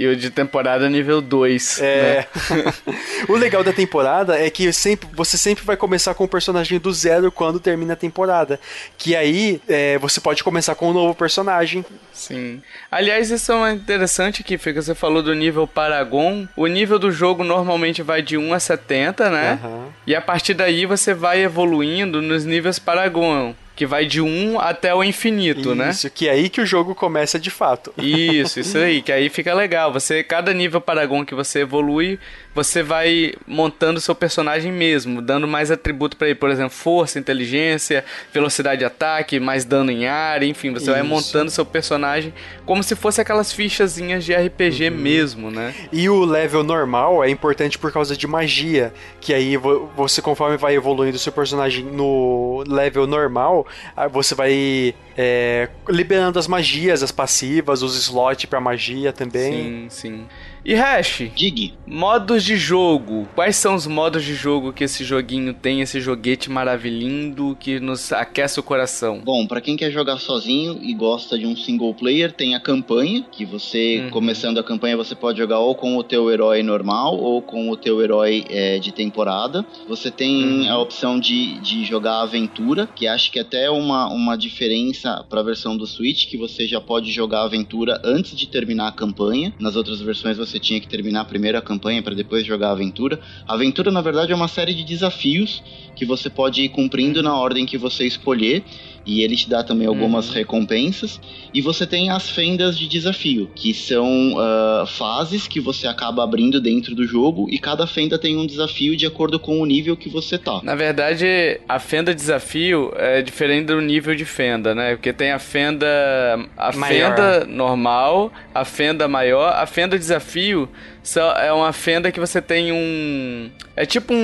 E o de temporada nível 2. É. Né? o legal da temporada é que sempre, você sempre vai começar com o personagem do zero quando termina a temporada. Que aí é, você pode começar com um novo personagem. Sim. Aliás, isso é interessante que fica. Você falou do nível Paragon. O nível do jogo normalmente vai de 1 a 70, né? Uhum. E a partir daí você vai evoluindo nos níveis Paragon que vai de 1 até o infinito, isso, né? Isso, que é aí que o jogo começa de fato. Isso, isso aí, que aí fica legal. Você, cada nível Paragon que você evolui, você vai montando seu personagem mesmo, dando mais atributo para ele, por exemplo, força, inteligência, velocidade de ataque, mais dano em área, enfim, você Isso. vai montando seu personagem como se fosse aquelas fichazinhas de RPG uhum. mesmo, né? E o level normal é importante por causa de magia, que aí você conforme vai evoluindo seu personagem no level normal, você vai é, liberando as magias, as passivas, os slots para magia também. Sim, sim. E Hash, Dig. modos de jogo. Quais são os modos de jogo que esse joguinho tem, esse joguete maravilhindo que nos aquece o coração? Bom, para quem quer jogar sozinho e gosta de um single player, tem a campanha, que você, uhum. começando a campanha, você pode jogar ou com o teu herói normal ou com o teu herói é, de temporada. Você tem uhum. a opção de, de jogar aventura, que acho que é até uma, uma diferença para a versão do Switch, que você já pode jogar aventura antes de terminar a campanha. Nas outras versões você você tinha que terminar primeiro a campanha para depois jogar a aventura. A aventura, na verdade, é uma série de desafios que você pode ir cumprindo na ordem que você escolher e ele te dá também algumas uhum. recompensas. E você tem as fendas de desafio, que são uh, fases que você acaba abrindo dentro do jogo e cada fenda tem um desafio de acordo com o nível que você tá. Na verdade, a fenda desafio é diferente do nível de fenda, né? Porque tem a fenda a maior. fenda normal, a fenda maior, a fenda desafio é uma fenda que você tem um. É tipo um,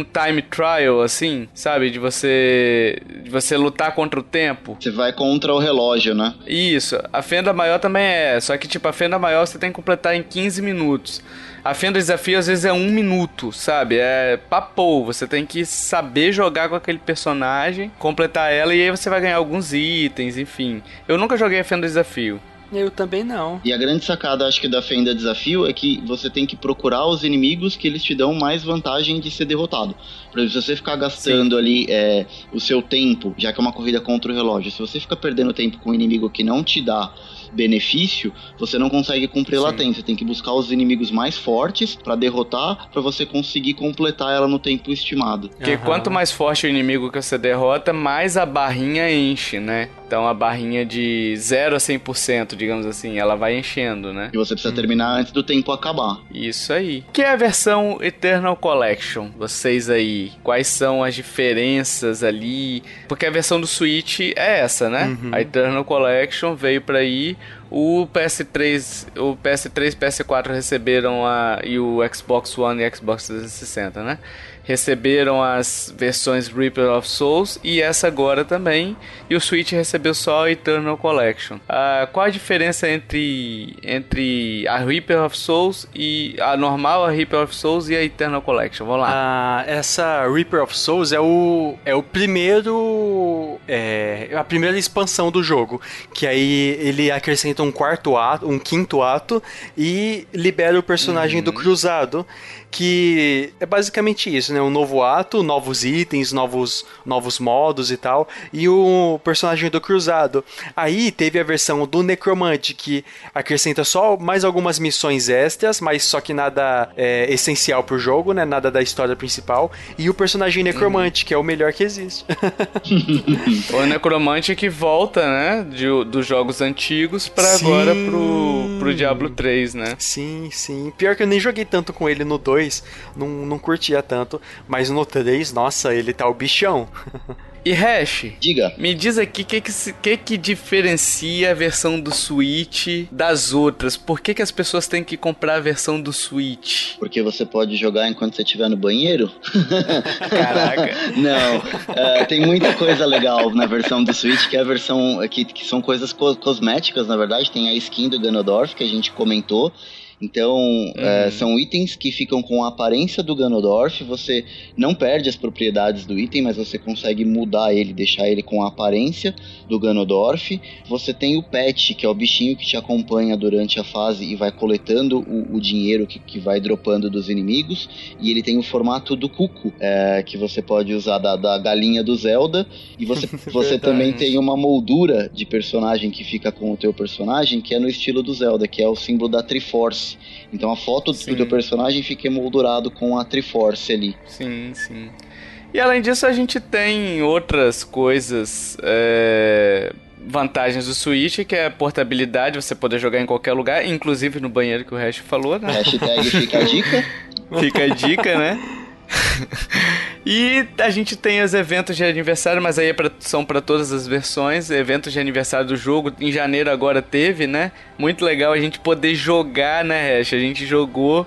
um, time trial, assim, sabe? De você. De você lutar contra o tempo. Você vai contra o relógio, né? Isso. A fenda maior também é. Só que, tipo, a fenda maior você tem que completar em 15 minutos. A fenda desafio às vezes é um minuto, sabe? É papo. Você tem que saber jogar com aquele personagem, completar ela e aí você vai ganhar alguns itens, enfim. Eu nunca joguei a fenda desafio. Eu também não. E a grande sacada, acho que, da Fenda Desafio é que você tem que procurar os inimigos que eles te dão mais vantagem de ser derrotado. Por exemplo, se você ficar gastando Sim. ali é, o seu tempo, já que é uma corrida contra o relógio, se você fica perdendo tempo com um inimigo que não te dá benefício, você não consegue cumprir. Você tem que buscar os inimigos mais fortes para derrotar, para você conseguir completar ela no tempo estimado. Porque uhum. quanto mais forte o inimigo que você derrota, mais a barrinha enche, né? Então a barrinha de 0 a 100%, digamos assim, ela vai enchendo, né? E você precisa hum. terminar antes do tempo acabar. Isso aí. Que é a versão Eternal Collection? Vocês aí, quais são as diferenças ali? Porque a versão do Switch é essa, né? Uhum. A Eternal Collection veio para aí o PS3, o PS3 e PS4 receberam a e o Xbox One e Xbox 360, né? Receberam as versões Reaper of Souls e essa agora também. E o Switch recebeu só a Eternal Collection. Ah, qual a diferença entre, entre a Reaper of Souls e a normal, a Reaper of Souls e a Eternal Collection? Vamos lá. Ah, essa Reaper of Souls é o, é o primeiro. É a primeira expansão do jogo. Que aí ele acrescenta um quarto ato, um quinto ato e libera o personagem uhum. do cruzado que é basicamente isso, né? Um novo ato, novos itens, novos, novos modos e tal, e o personagem do Cruzado. Aí teve a versão do Necromante, que acrescenta só mais algumas missões extras, mas só que nada é, essencial pro jogo, né? Nada da história principal. E o personagem Necromante, uhum. que é o melhor que existe. o Necromante que volta, né? De, dos jogos antigos para agora pro, pro Diablo 3, né? Sim, sim. Pior que eu nem joguei tanto com ele no 2 2 não, não curtia tanto, mas no 3, nossa, ele tá o bichão. E Hash, diga. Me diz aqui o que que, que que diferencia a versão do Switch das outras? Por que, que as pessoas têm que comprar a versão do Switch? Porque você pode jogar enquanto você estiver no banheiro? Caraca. Não, uh, tem muita coisa legal na versão do Switch, que é a versão que, que são coisas co cosméticas, na verdade. Tem a skin do Ganondorf que a gente comentou. Então, uhum. é, são itens que ficam com a aparência do Ganondorf. Você não perde as propriedades do item, mas você consegue mudar ele, deixar ele com a aparência do Ganondorf. Você tem o pet, que é o bichinho que te acompanha durante a fase e vai coletando o, o dinheiro que, que vai dropando dos inimigos. E ele tem o formato do cuco, é, que você pode usar da, da galinha do Zelda. E você, você também tem uma moldura de personagem que fica com o teu personagem, que é no estilo do Zelda, que é o símbolo da Triforce. Então a foto sim. do teu personagem fica emoldurado com a Triforce ali. Sim, sim. E além disso, a gente tem outras coisas. É, vantagens do Switch, que é a portabilidade, você poder jogar em qualquer lugar, inclusive no banheiro que o Hash falou, né? Hashtag fica a dica. fica a dica, né? e a gente tem os eventos de aniversário, mas aí é pra, são para todas as versões. Eventos de aniversário do jogo. Em janeiro agora teve, né? Muito legal a gente poder jogar, né, Hash? A gente jogou.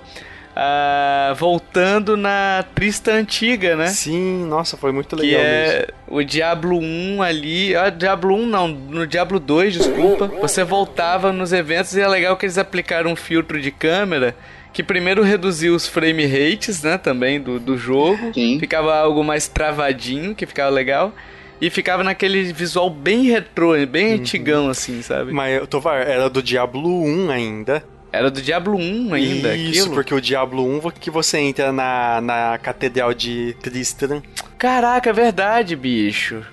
Uh, voltando na Trista antiga, né? Sim, nossa, foi muito legal que é mesmo. O Diablo 1 ali. Ah, Diablo 1 não, no Diablo 2, desculpa. Você voltava nos eventos e é legal que eles aplicaram um filtro de câmera que primeiro reduziu os frame rates, né, também do, do jogo. Sim. Ficava algo mais travadinho, que ficava legal. E ficava naquele visual bem retrô, bem uhum. antigão, assim, sabe? Mas, Tovar, era do Diablo 1 ainda. Era do Diablo 1 ainda, Isso, aquilo? porque o Diablo 1 que você entra na, na Catedral de Tristram. Caraca, é verdade, bicho.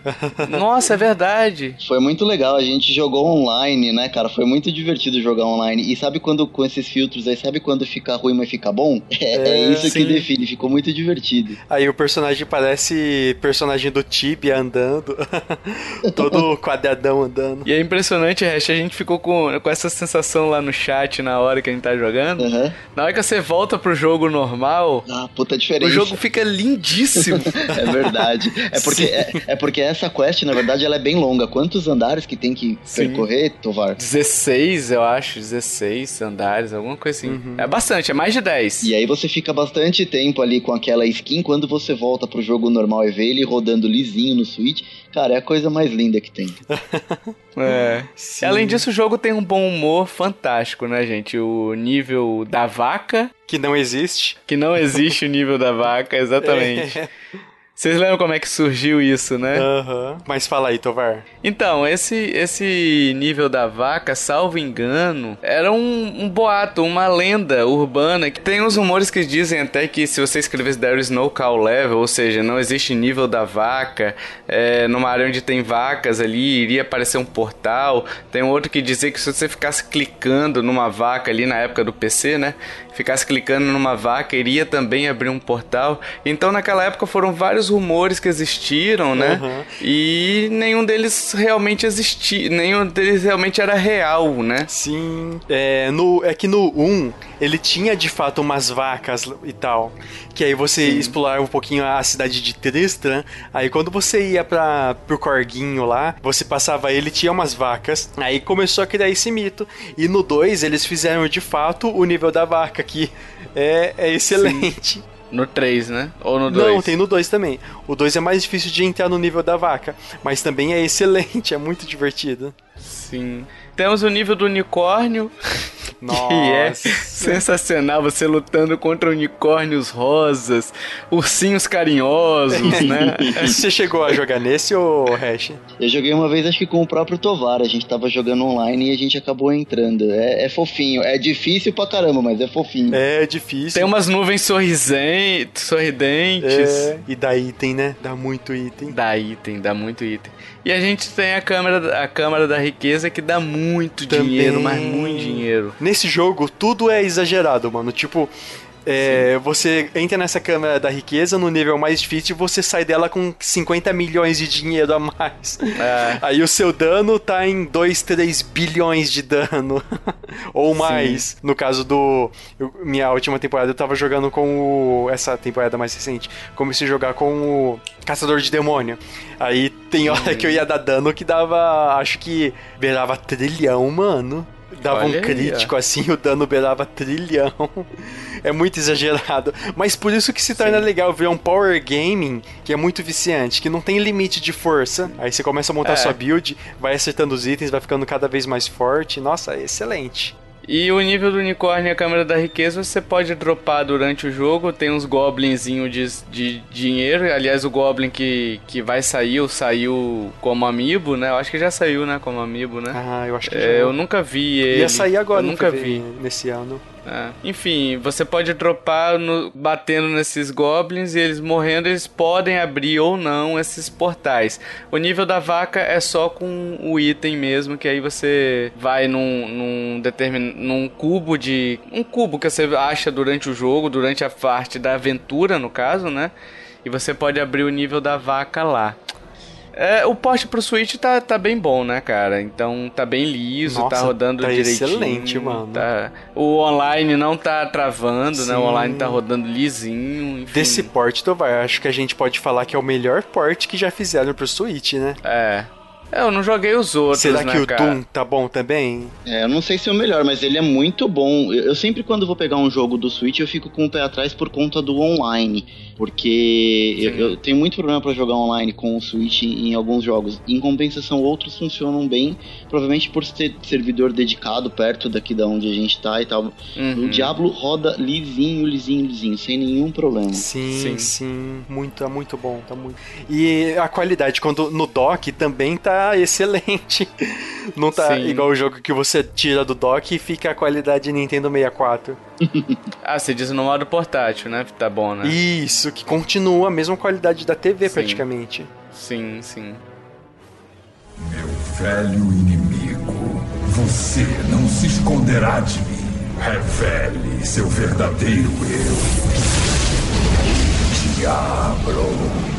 Nossa, é verdade. Foi muito legal, a gente jogou online, né, cara? Foi muito divertido jogar online. E sabe quando, com esses filtros aí, sabe quando fica ruim, mas fica bom? É, é, é isso sim. que define, ficou muito divertido. Aí o personagem parece personagem do Tibia andando. Todo quadradão andando. E é impressionante, Hash, a gente ficou com, com essa sensação lá no chat na hora que a gente tá jogando. Uhum. Na hora que você volta pro jogo normal, ah, puta diferença. o jogo fica lindíssimo. é verdade. É porque, é, é, porque essa quest, na verdade, ela é bem longa. Quantos andares que tem que Sim. percorrer, Tovar? 16, eu acho. 16 andares, alguma coisa assim. Uhum. É bastante, é mais de 10. E aí você fica bastante tempo ali com aquela skin. Quando você volta pro jogo normal e vê ele rodando lisinho no Switch, cara, é a coisa mais linda que tem. é. Sim. Além disso, o jogo tem um bom humor fantástico, né, gente? O nível da vaca. Que não existe. Que não existe o nível da vaca, exatamente. É. Vocês lembram como é que surgiu isso, né? Aham. Uhum. Mas fala aí, Tovar. Então, esse, esse nível da vaca, salvo engano, era um, um boato, uma lenda urbana. Que tem uns rumores que dizem até que se você escrevesse There is no cow level, ou seja, não existe nível da vaca, é, numa área onde tem vacas ali, iria aparecer um portal. Tem outro que dizia que se você ficasse clicando numa vaca ali na época do PC, né? ficasse clicando numa vaca, iria também abrir um portal. Então naquela época foram vários rumores que existiram, né? Uhum. E nenhum deles realmente existia, nenhum deles realmente era real, né? Sim. É, no, é que no 1 ele tinha de fato umas vacas e tal. Que aí você Sim. explorava um pouquinho a cidade de Tristram. Aí quando você ia para pro Corguinho lá, você passava ele tinha umas vacas. Aí começou a criar esse mito. E no 2 eles fizeram de fato o nível da vaca, que é, é excelente. Sim. No 3, né? Ou no 2? Não, tem no 2 também. O 2 é mais difícil de entrar no nível da vaca, mas também é excelente, é muito divertido. Sim. Temos o nível do unicórnio. Nossa. Que é sensacional você lutando contra unicórnios rosas, ursinhos carinhosos, né? você chegou a jogar nesse ou Hash? Eu joguei uma vez, acho que com o próprio Tovar. A gente tava jogando online e a gente acabou entrando. É, é fofinho. É difícil pra caramba, mas é fofinho. É difícil. Tem umas nuvens sorridentes. É, e dá item, né? Dá muito item. Dá item, dá muito item. E a gente tem a câmera, a câmera da riqueza que dá muito Também. dinheiro, mas muito dinheiro. Nesse jogo, tudo é exagerado, mano. Tipo, é, você entra nessa câmera da riqueza no nível mais difícil e você sai dela com 50 milhões de dinheiro a mais. É. Aí o seu dano tá em 2, 3 bilhões de dano. Ou mais. Sim. No caso do. Eu, minha última temporada eu tava jogando com o. Essa temporada mais recente. Comecei a jogar com o Caçador de Demônio. Aí tem hora uhum. que eu ia dar dano que dava. Acho que beirava trilhão, mano dava Olha um crítico aí, assim, o dano beirava trilhão. é muito exagerado. Mas por isso que se torna Sim. legal ver um power gaming que é muito viciante, que não tem limite de força. Aí você começa a montar é. sua build, vai acertando os itens, vai ficando cada vez mais forte. Nossa, é excelente. E o nível do unicórnio e a câmera da riqueza você pode dropar durante o jogo. Tem uns goblinzinhos de, de dinheiro. Aliás, o goblin que, que vai sair ou saiu como amiibo, né? Eu acho que já saiu, né? Como amiibo, né? Ah, eu acho que é, já. Eu nunca vi ele. Ia sair agora, eu nunca vi. Nesse ano. É. Enfim, você pode dropar no, batendo nesses goblins e eles morrendo, eles podem abrir ou não esses portais. O nível da vaca é só com o item mesmo, que aí você vai num, num, determin, num cubo de. Um cubo que você acha durante o jogo, durante a parte da aventura, no caso, né? E você pode abrir o nível da vaca lá. É, o porte pro Switch tá, tá bem bom, né, cara? Então tá bem liso, tá Nossa, tá rodando tá direitinho. excelente, mano. Tá... O online não tá travando, Sim. né? O online tá rodando lisinho. Enfim. Desse porte, Tovar, acho que a gente pode falar que é o melhor porte que já fizeram pro Switch, né? É. É, eu não joguei os outros, Será né, que o cara? Doom tá bom também? É, eu não sei se é o melhor, mas ele é muito bom. Eu, eu, sempre quando vou pegar um jogo do Switch, eu fico com o pé atrás por conta do online. Porque eu, eu, tenho muito problema para jogar online com o Switch em, em, alguns jogos. Em compensação, outros funcionam bem, provavelmente por ter servidor dedicado perto daqui da onde a gente tá e tal. Uhum. O Diablo roda lisinho, lisinho, lisinho, sem nenhum problema. Sim, sim, sim. Muito, é muito bom, tá muito. E a qualidade, quando no dock também tá excelente. Não tá Sim. igual o jogo que você tira do dock e fica a qualidade Nintendo 64. ah, você diz no modo portátil, né? Tá bom, né? Isso, que continua a mesma qualidade da TV sim. praticamente. Sim, sim. Meu velho inimigo, você não se esconderá de mim. Revele seu verdadeiro eu. Diablo.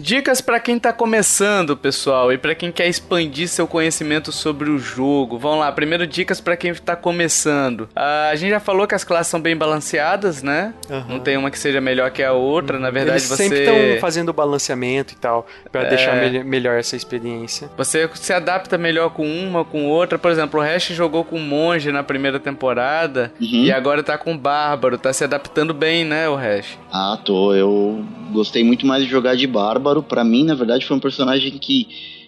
Dicas para quem tá começando, pessoal, e para quem quer expandir seu conhecimento sobre o jogo. Vamos lá, primeiro dicas para quem tá começando. Uh, a gente já falou que as classes são bem balanceadas, né? Uhum. Não tem uma que seja melhor que a outra, na verdade Eles você... sempre estão fazendo balanceamento e tal, para é... deixar me melhor essa experiência. Você se adapta melhor com uma, com outra. Por exemplo, o Hash jogou com Monge na primeira temporada uhum. e agora tá com Bárbaro. Tá se adaptando bem, né, o Hash? Ah, tô. Eu gostei muito mais de jogar de Bárbaro para mim, na verdade, foi um personagem que,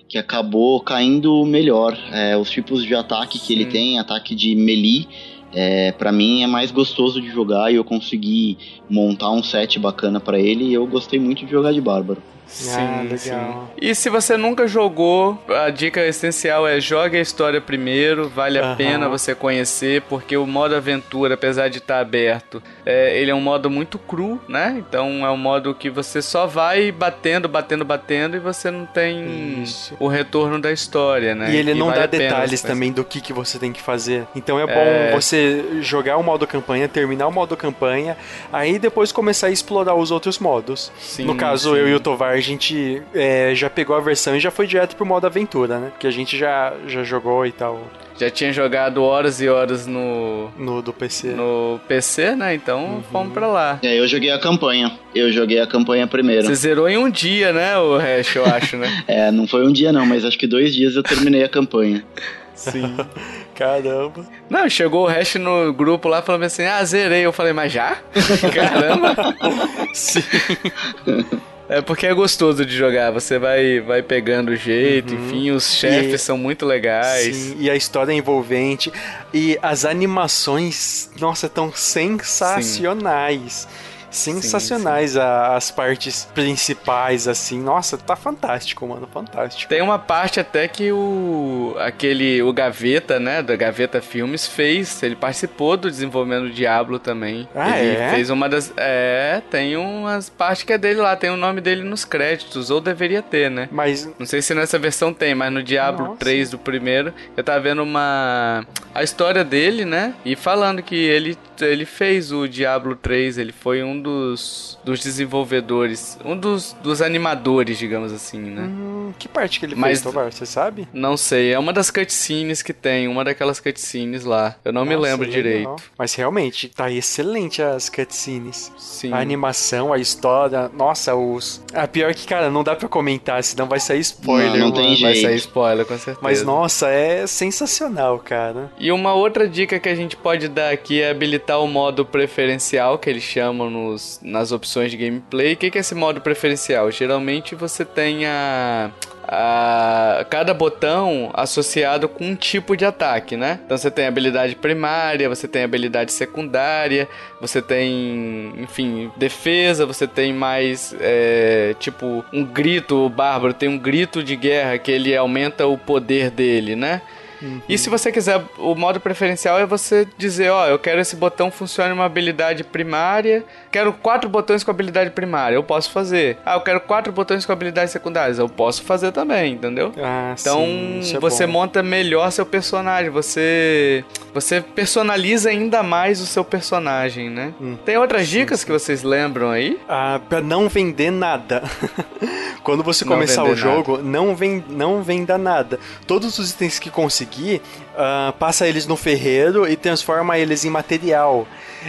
que acabou caindo melhor. É, os tipos de ataque que ele tem, ataque de melee, é, para mim é mais gostoso de jogar e eu consegui montar um set bacana para ele e eu gostei muito de jogar de Bárbaro. Sim, ah, legal. Sim. E se você nunca jogou, a dica essencial é jogue a história primeiro, vale a pena você conhecer, porque o modo aventura, apesar de estar aberto, é, ele é um modo muito cru, né? Então é um modo que você só vai batendo, batendo, batendo e você não tem Isso. o retorno da história, né? E ele e não vale dá detalhes também do que, que você tem que fazer. Então é bom é... você jogar o modo campanha, terminar o modo campanha, aí depois começar a explorar os outros modos. Sim, no caso, sim. eu e o Tovar gente é, já pegou a versão e já foi direto pro modo aventura, né? Que a gente já, já jogou e tal. Já tinha jogado horas e horas no. No do PC. No PC, né? Então uhum. fomos pra lá. É, eu joguei a campanha. Eu joguei a campanha primeiro. Você zerou em um dia, né? O resto, eu acho, né? é, não foi um dia não, mas acho que dois dias eu terminei a campanha. Sim. Caramba. Não, chegou o resto no grupo lá falando assim: ah, zerei. Eu falei, mas já? Caramba. Sim. É porque é gostoso de jogar, você vai, vai pegando o jeito, uhum. enfim, os chefes e, são muito legais. Sim, e a história é envolvente. E as animações, nossa, tão sensacionais. Sim sensacionais sim, sim. as partes principais, assim. Nossa, tá fantástico, mano, fantástico. Tem uma parte até que o aquele o Gaveta, né, da Gaveta Filmes fez, ele participou do desenvolvimento do Diablo também. Ah, ele é? fez uma das é, tem umas partes que é dele lá, tem o nome dele nos créditos ou deveria ter, né? Mas não sei se nessa versão tem, mas no Diablo Nossa. 3 do primeiro, eu tava vendo uma a história dele, né? E falando que ele ele fez o Diablo 3, ele foi um dos, dos desenvolvedores, um dos, dos animadores, digamos assim, né? Hum, que parte que ele Mas, fez, Tovar, você sabe? Não sei, é uma das cutscenes que tem, uma daquelas cutscenes lá. Eu não Nossa, me lembro legal. direito. Mas realmente, tá excelente as cutscenes. Sim. A animação, a história, nossa, os... A pior que, cara, não dá pra comentar, senão vai sair spoiler. Não, não tem jeito. Vai sair spoiler, com certeza. Mas, nossa, é sensacional, cara. E uma outra dica que a gente pode dar aqui é habilitar o modo preferencial, que eles chamam nos, nas opções de gameplay. O que, que é esse modo preferencial? Geralmente você tem a, a, cada botão associado com um tipo de ataque, né? Então você tem habilidade primária, você tem habilidade secundária, você tem, enfim, defesa, você tem mais, é, tipo, um grito, o bárbaro tem um grito de guerra que ele aumenta o poder dele, né? Uhum. E se você quiser, o modo preferencial é você dizer, ó, eu quero esse botão funcione uma habilidade primária, quero quatro botões com habilidade primária, eu posso fazer. Ah, eu quero quatro botões com habilidades secundárias, eu posso fazer também, entendeu? Ah, então sim, é você bom. monta melhor seu personagem, você você personaliza ainda mais o seu personagem, né? Hum. Tem outras dicas que vocês lembram aí? Ah, para não vender nada. Quando você começar o jogo, nada. não, vem, não venda nada. Todos os itens que conseguir, uh, passa eles no ferreiro e transforma eles em material.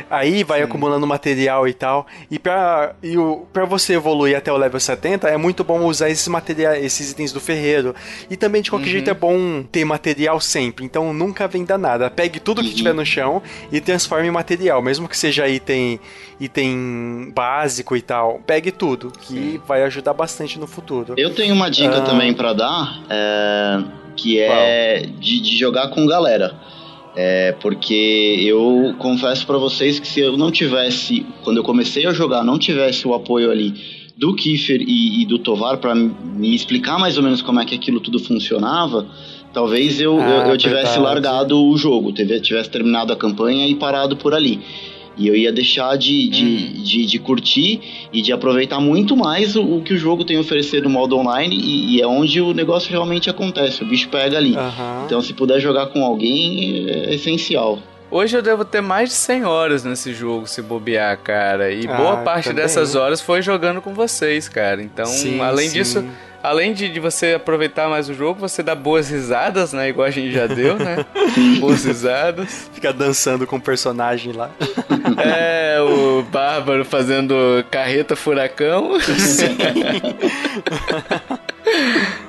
Aí vai Sim. acumulando material e tal. E pra, e o, pra você evoluir até o level 70, é muito bom usar esses materiais, esses itens do ferreiro. E também, de qualquer uhum. jeito, é bom ter material sempre. Então nunca venda nada. Pegue tudo que uhum. tiver no chão e transforme em material. Mesmo que seja item, item básico e tal. Pegue tudo, que Sim. vai ajudar bastante no futuro. Eu tenho uma dica uh... também para dar. É, que é de, de jogar com galera. É, porque eu confesso para vocês que se eu não tivesse, quando eu comecei a jogar, não tivesse o apoio ali do Kiefer e, e do Tovar para me explicar mais ou menos como é que aquilo tudo funcionava, talvez eu, ah, eu, eu tivesse verdade. largado o jogo, tivesse terminado a campanha e parado por ali. E eu ia deixar de, de, hum. de, de, curtir e de aproveitar muito mais o, o, que o jogo tem a oferecer no modo online e, e, é onde o negócio realmente acontece, o bicho pega ali. Uhum. Então se puder jogar com alguém é essencial. Hoje eu devo ter mais de 100 horas nesse jogo, se bobear, cara. E ah, boa parte também. dessas horas foi jogando com vocês, cara. Então, sim, além sim. disso, além de, de você aproveitar mais o jogo, você dá boas risadas, né? Igual a gente já deu, né? boas risadas. Fica dançando com o personagem lá. É, o Bárbaro fazendo carreta furacão.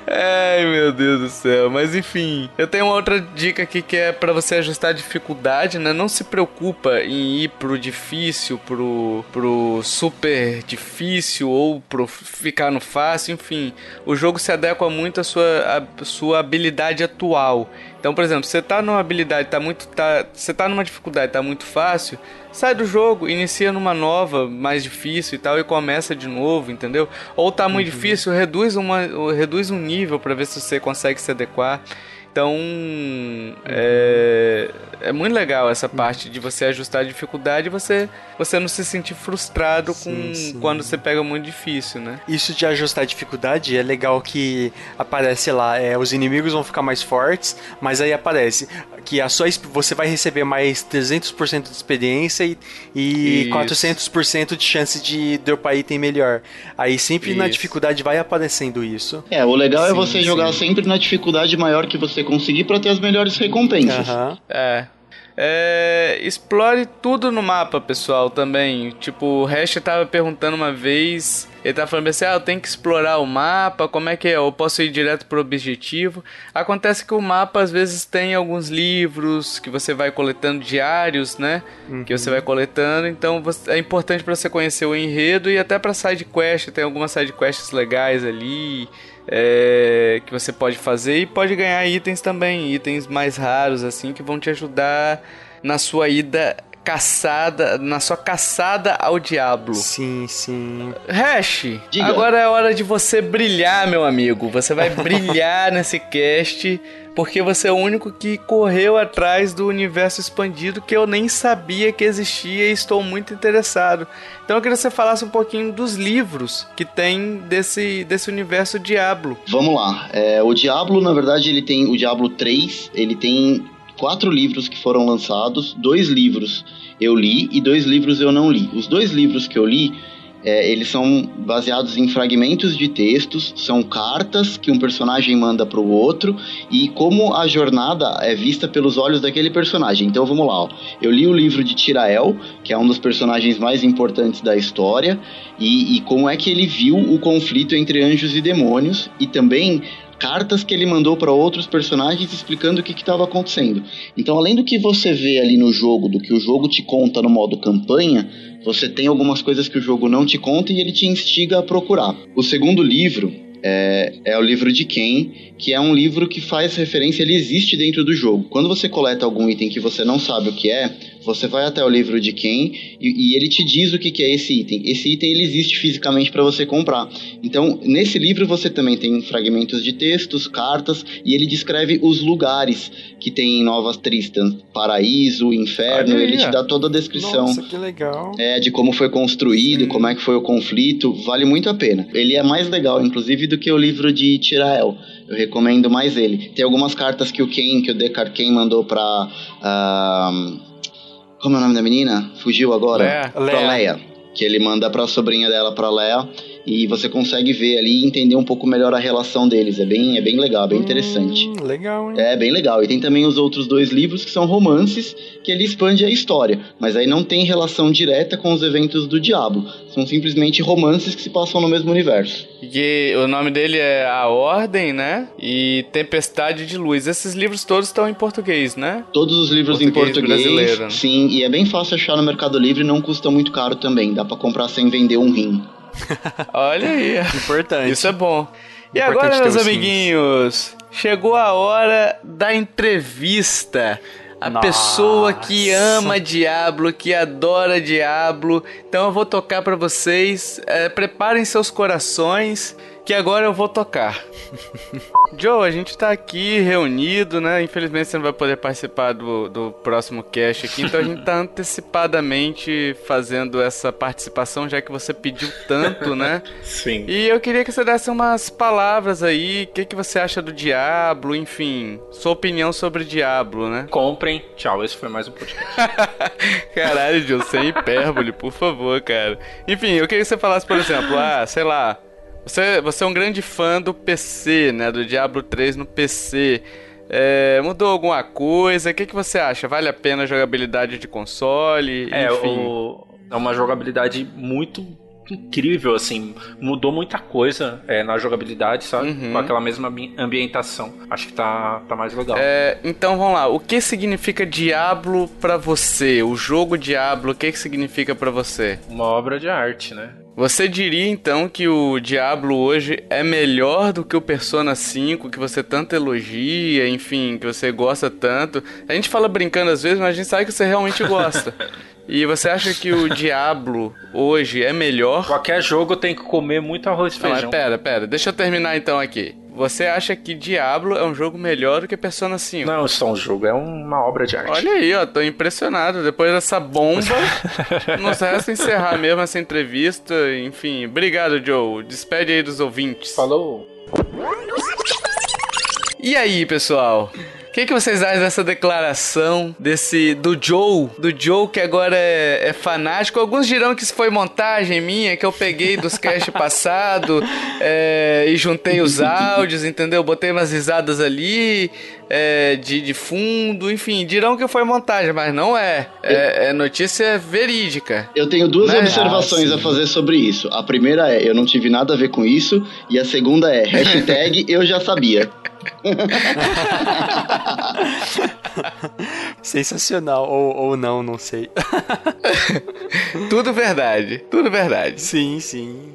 Ai, meu Deus do céu. Mas enfim, eu tenho uma outra dica aqui que é para você ajustar a dificuldade, né? Não se preocupa em ir pro difícil, pro, pro super difícil ou pro ficar no fácil, enfim. O jogo se adequa muito à sua, à sua habilidade atual. Então, por exemplo, você tá numa habilidade, tá muito. Tá, você tá numa dificuldade, tá muito fácil, sai do jogo, inicia numa nova, mais difícil e tal, e começa de novo, entendeu? Ou tá muito uhum. difícil, reduz, uma, reduz um nível para ver se você consegue se adequar. Então, é, é muito legal essa parte de você ajustar a dificuldade e você, você não se sentir frustrado sim, com sim. quando você pega muito difícil, né? Isso de ajustar a dificuldade é legal que aparece lá, é, os inimigos vão ficar mais fortes, mas aí aparece que a sua, você vai receber mais 300% de experiência e, e 400% de chance de dropar item melhor. Aí sempre isso. na dificuldade vai aparecendo isso. É, o legal é sim, é você jogar sempre na dificuldade maior que você conseguir para ter as melhores recompensas. Uhum. É. É, explore tudo no mapa, pessoal, também. Tipo, o Hash tava perguntando uma vez. Ele tava falando assim: ah, eu tenho que explorar o mapa, como é que é? Eu posso ir direto pro objetivo. Acontece que o mapa às vezes tem alguns livros que você vai coletando diários, né? Uhum. Que você vai coletando. Então é importante para você conhecer o enredo e até pra side quest. Tem algumas side quests legais ali é, que você pode fazer e pode ganhar itens também, itens mais raros assim que vão te ajudar na sua ida caçada, na sua caçada ao diabo. Sim, sim. Hash, Diga. agora é hora de você brilhar, meu amigo. Você vai brilhar nesse cast porque você é o único que correu atrás do universo expandido que eu nem sabia que existia e estou muito interessado. Então eu queria que você falasse um pouquinho dos livros que tem desse, desse universo Diablo. Vamos lá. É, o Diablo, na verdade, ele tem o Diablo 3, ele tem quatro livros que foram lançados, dois livros eu li e dois livros eu não li. Os dois livros que eu li é, eles são baseados em fragmentos de textos, são cartas que um personagem manda para o outro e como a jornada é vista pelos olhos daquele personagem. Então vamos lá, ó. eu li o livro de Tirael, que é um dos personagens mais importantes da história, e, e como é que ele viu o conflito entre anjos e demônios e também cartas que ele mandou para outros personagens explicando o que estava acontecendo. Então, além do que você vê ali no jogo, do que o jogo te conta no modo campanha, você tem algumas coisas que o jogo não te conta e ele te instiga a procurar. O segundo livro é, é, o livro de quem, que é um livro que faz referência, ele existe dentro do jogo. Quando você coleta algum item que você não sabe o que é, você vai até o livro de quem e, e ele te diz o que, que é esse item. Esse item ele existe fisicamente para você comprar. Então, nesse livro você também tem fragmentos de textos, cartas e ele descreve os lugares que tem em Nova Tristan, paraíso, inferno. Ele te dá toda a descrição. Nossa, que legal. É de como foi construído, Sim. como é que foi o conflito. Vale muito a pena. Ele é mais legal, inclusive, do que o livro de Tirael. Eu recomendo mais ele. Tem algumas cartas que o Ken, que o Decar Ken mandou pra. Uh, como é o nome da menina? Fugiu agora? Leia. Pra Leia. Leia. Que ele manda pra sobrinha dela, pra Leia e você consegue ver ali e entender um pouco melhor a relação deles. É bem, é bem legal, bem hum, interessante. Legal, hein? É bem legal. E tem também os outros dois livros que são romances que ele expande a história, mas aí não tem relação direta com os eventos do Diabo. São simplesmente romances que se passam no mesmo universo. E o nome dele é A Ordem, né? E Tempestade de Luz. Esses livros todos estão em português, né? Todos os livros português em português. Brasileiro. Sim, e é bem fácil achar no Mercado Livre e não custa muito caro também. Dá para comprar sem vender um rim. Olha aí. Importante. Isso é bom. E Importante agora, meus amiguinhos, chegou a hora da entrevista. A Nossa. pessoa que ama Diablo, que adora Diablo. Então eu vou tocar para vocês. É, preparem seus corações que agora eu vou tocar. Joe, a gente tá aqui reunido, né? Infelizmente você não vai poder participar do, do próximo cast aqui, então a gente tá antecipadamente fazendo essa participação, já que você pediu tanto, né? Sim. E eu queria que você desse umas palavras aí, o que, que você acha do Diablo, enfim, sua opinião sobre Diablo, né? Comprem. Tchau, esse foi mais um podcast. Caralho, Joe, sem hipérbole, por favor, cara. Enfim, eu queria que você falasse, por exemplo, ah, sei lá, você, você é um grande fã do PC, né? Do Diablo 3 no PC. É, mudou alguma coisa? O que, que você acha? Vale a pena a jogabilidade de console? É, o, é uma jogabilidade muito incrível, assim. Mudou muita coisa é, na jogabilidade, sabe? Uhum. Com aquela mesma ambientação. Acho que tá, tá mais legal. É, então vamos lá. O que significa Diablo para você? O jogo Diablo, o que, que significa para você? Uma obra de arte, né? Você diria então que o Diablo hoje é melhor do que o Persona 5, que você tanto elogia, enfim, que você gosta tanto? A gente fala brincando às vezes, mas a gente sabe que você realmente gosta. E você acha que o Diablo hoje é melhor? Qualquer jogo tem que comer muito arroz e Não, feijão. mas pera, pera, deixa eu terminar então aqui. Você acha que Diablo é um jogo melhor do que Persona 5? Não é só um jogo, é uma obra de arte. Olha aí, ó, tô impressionado. Depois dessa bomba, nos resta encerrar mesmo essa entrevista. Enfim, obrigado, Joe. Despede aí dos ouvintes. Falou. E aí, pessoal? O que, que vocês acham dessa declaração desse do Joe, do Joe que agora é, é fanático? Alguns dirão que isso foi montagem minha, que eu peguei dos cast passado é, e juntei os áudios, entendeu? Botei umas risadas ali é, de, de fundo, enfim, dirão que foi montagem, mas não é. É, é notícia verídica. Eu tenho duas Né? observações Ah, a fazer sobre isso. A primeira é, eu não tive nada a ver com isso. E a segunda é, hashtag eu já sabia. Sensacional. Ou, ou não, não sei. Tudo verdade, tudo verdade. sim, sim.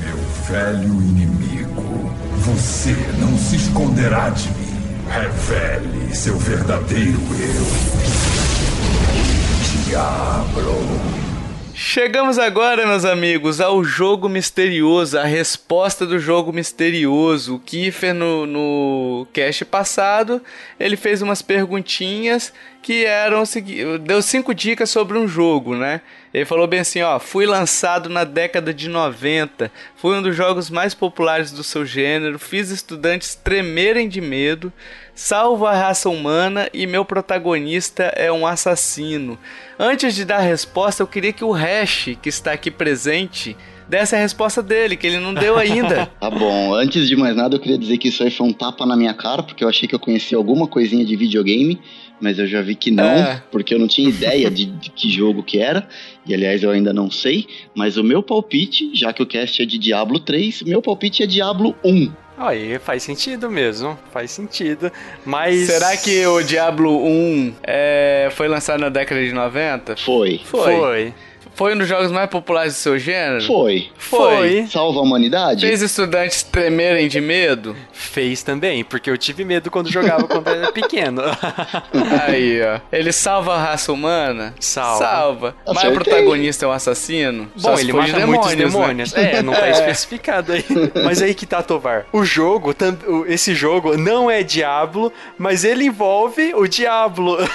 Meu velho inimigo, você não se esconderá de mim. Revele seu verdadeiro eu. Diablo. Chegamos agora, meus amigos, ao jogo misterioso, a resposta do jogo misterioso. O Kiefer, no, no cast passado, ele fez umas perguntinhas que eram deu cinco dicas sobre um jogo, né? Ele falou bem assim, ó, fui lançado na década de 90, foi um dos jogos mais populares do seu gênero, fiz estudantes tremerem de medo, salvo a raça humana e meu protagonista é um assassino. Antes de dar a resposta, eu queria que o Hash, que está aqui presente, desse a resposta dele, que ele não deu ainda. Tá bom, antes de mais nada eu queria dizer que isso aí foi um tapa na minha cara, porque eu achei que eu conhecia alguma coisinha de videogame, mas eu já vi que não, É. porque eu não tinha ideia de, de que jogo que era, e aliás eu ainda não sei, mas o meu palpite, já que o cast é de Diablo 3, meu palpite é Diablo 1. Aí faz sentido mesmo. Faz sentido. Mas. Será que o Diablo 1 é, foi lançado na década de 90? Foi. Foi. Foi. Foi um dos jogos mais populares do seu gênero? Foi. Foi. Salva a humanidade? Fez estudantes tremerem de medo? Fez também, porque eu tive medo quando jogava quando era pequeno. Aí, ó. Ele salva a raça humana? Salva. Salva. Mas o Acertei. protagonista é um assassino? Só Bom, se ele mata de muitos demônios, né? demônios. É, não tá especificado aí. Mas aí que tá, Tovar. O jogo, esse jogo não é Diablo, mas ele envolve o Diablo.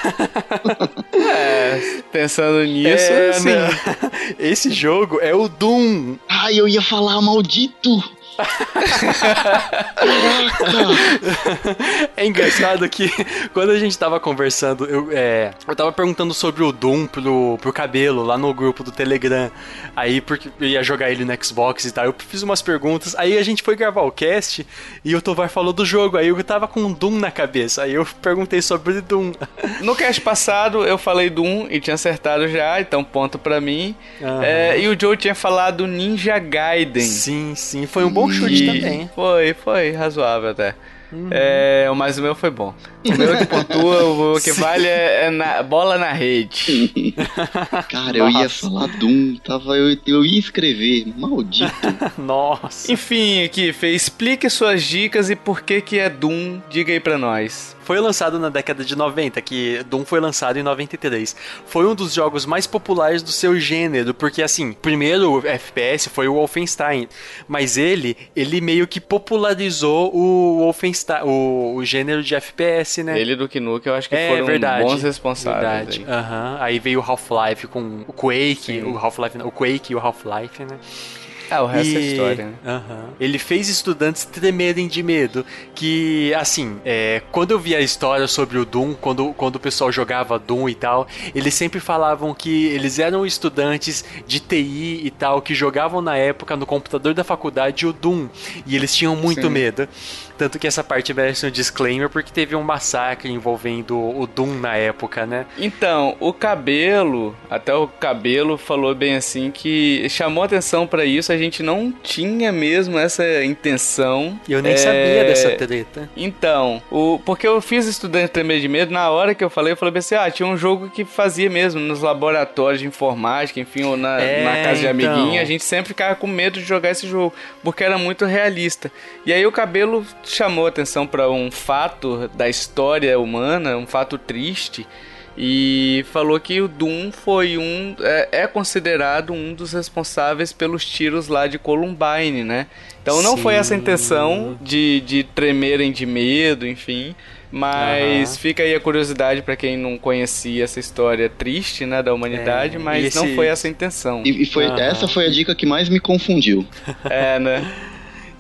É, pensando nisso, É, sim. né? Esse jogo é o Doom. Ai, eu ia falar maldito! É engraçado que quando a gente tava conversando, eu, é, eu tava perguntando sobre o Doom pro, pro cabelo lá no grupo do Telegram. Aí, porque eu ia jogar ele no Xbox e tal. Eu fiz umas perguntas. Aí a gente foi gravar o cast e o Tovar falou do jogo. Aí eu tava com Doom na cabeça. Aí eu perguntei sobre Doom. No cast passado eu falei do 1 e tinha acertado já, então ponto pra mim. Aham. É, e o Joe tinha falado Ninja Gaiden. Sim, sim. Foi um bom chute E também. Foi, foi razoável até. Uhum. É, mas o meu foi bom. O meu que pontua, o que vale é, é na- bola na rede. Cara, eu ia falar Doom, tava, eu, eu ia escrever, maldito. Nossa. Enfim, Kiff, explique suas dicas e por que que é Doom. Diga aí pra nós. Foi lançado na década de 90, que Doom foi lançado em 93. Foi um dos jogos mais populares do seu gênero, porque assim, primeiro o FPS foi o Wolfenstein, mas ele, ele meio que popularizou o Wolfenstein, o, o gênero de FPS, né? Ele do Knuck eu acho que é foram verdade. bons responsáveis. Verdade. aí. Aham. Aí veio o Half-Life com o Quake, Sim. o Half-Life, o Quake e o Half-Life, né? Ah, o resto é E- história, né? Aham. Ele fez estudantes tremerem de medo. Que, assim, é, quando eu vi a história sobre o Doom, quando, quando o pessoal jogava Doom e tal, eles sempre falavam que eles eram estudantes de TI e tal, que jogavam na época no computador da faculdade o Doom. E eles tinham muito Sim. medo. Tanto que essa parte merece um disclaimer, porque teve um massacre envolvendo o Doom na época, né? Então, o cabelo, até o cabelo falou bem assim que chamou atenção pra isso. A gente não tinha mesmo essa intenção. Eu nem é... sabia dessa treta. Então, o... porque eu fiz estudante tremer de medo, na hora que eu falei, eu falei assim, ah, tinha um jogo que fazia mesmo nos laboratórios de informática, enfim, ou na, é, na casa de então... amiguinha, a gente sempre ficava com medo de jogar esse jogo, porque era muito realista. E aí o cabelo chamou atenção para um fato da história humana, um fato triste, e falou que o Doom foi um é, é, considerado um dos responsáveis pelos tiros lá de Columbine, né? Então não Sim. foi essa intenção de, de tremerem de medo, enfim. Mas uhum. fica aí a curiosidade para quem não conhecia essa história triste, né, da humanidade, é, mas esse... não foi essa a intenção. E, e foi uhum. essa foi a dica que mais me confundiu. É, né?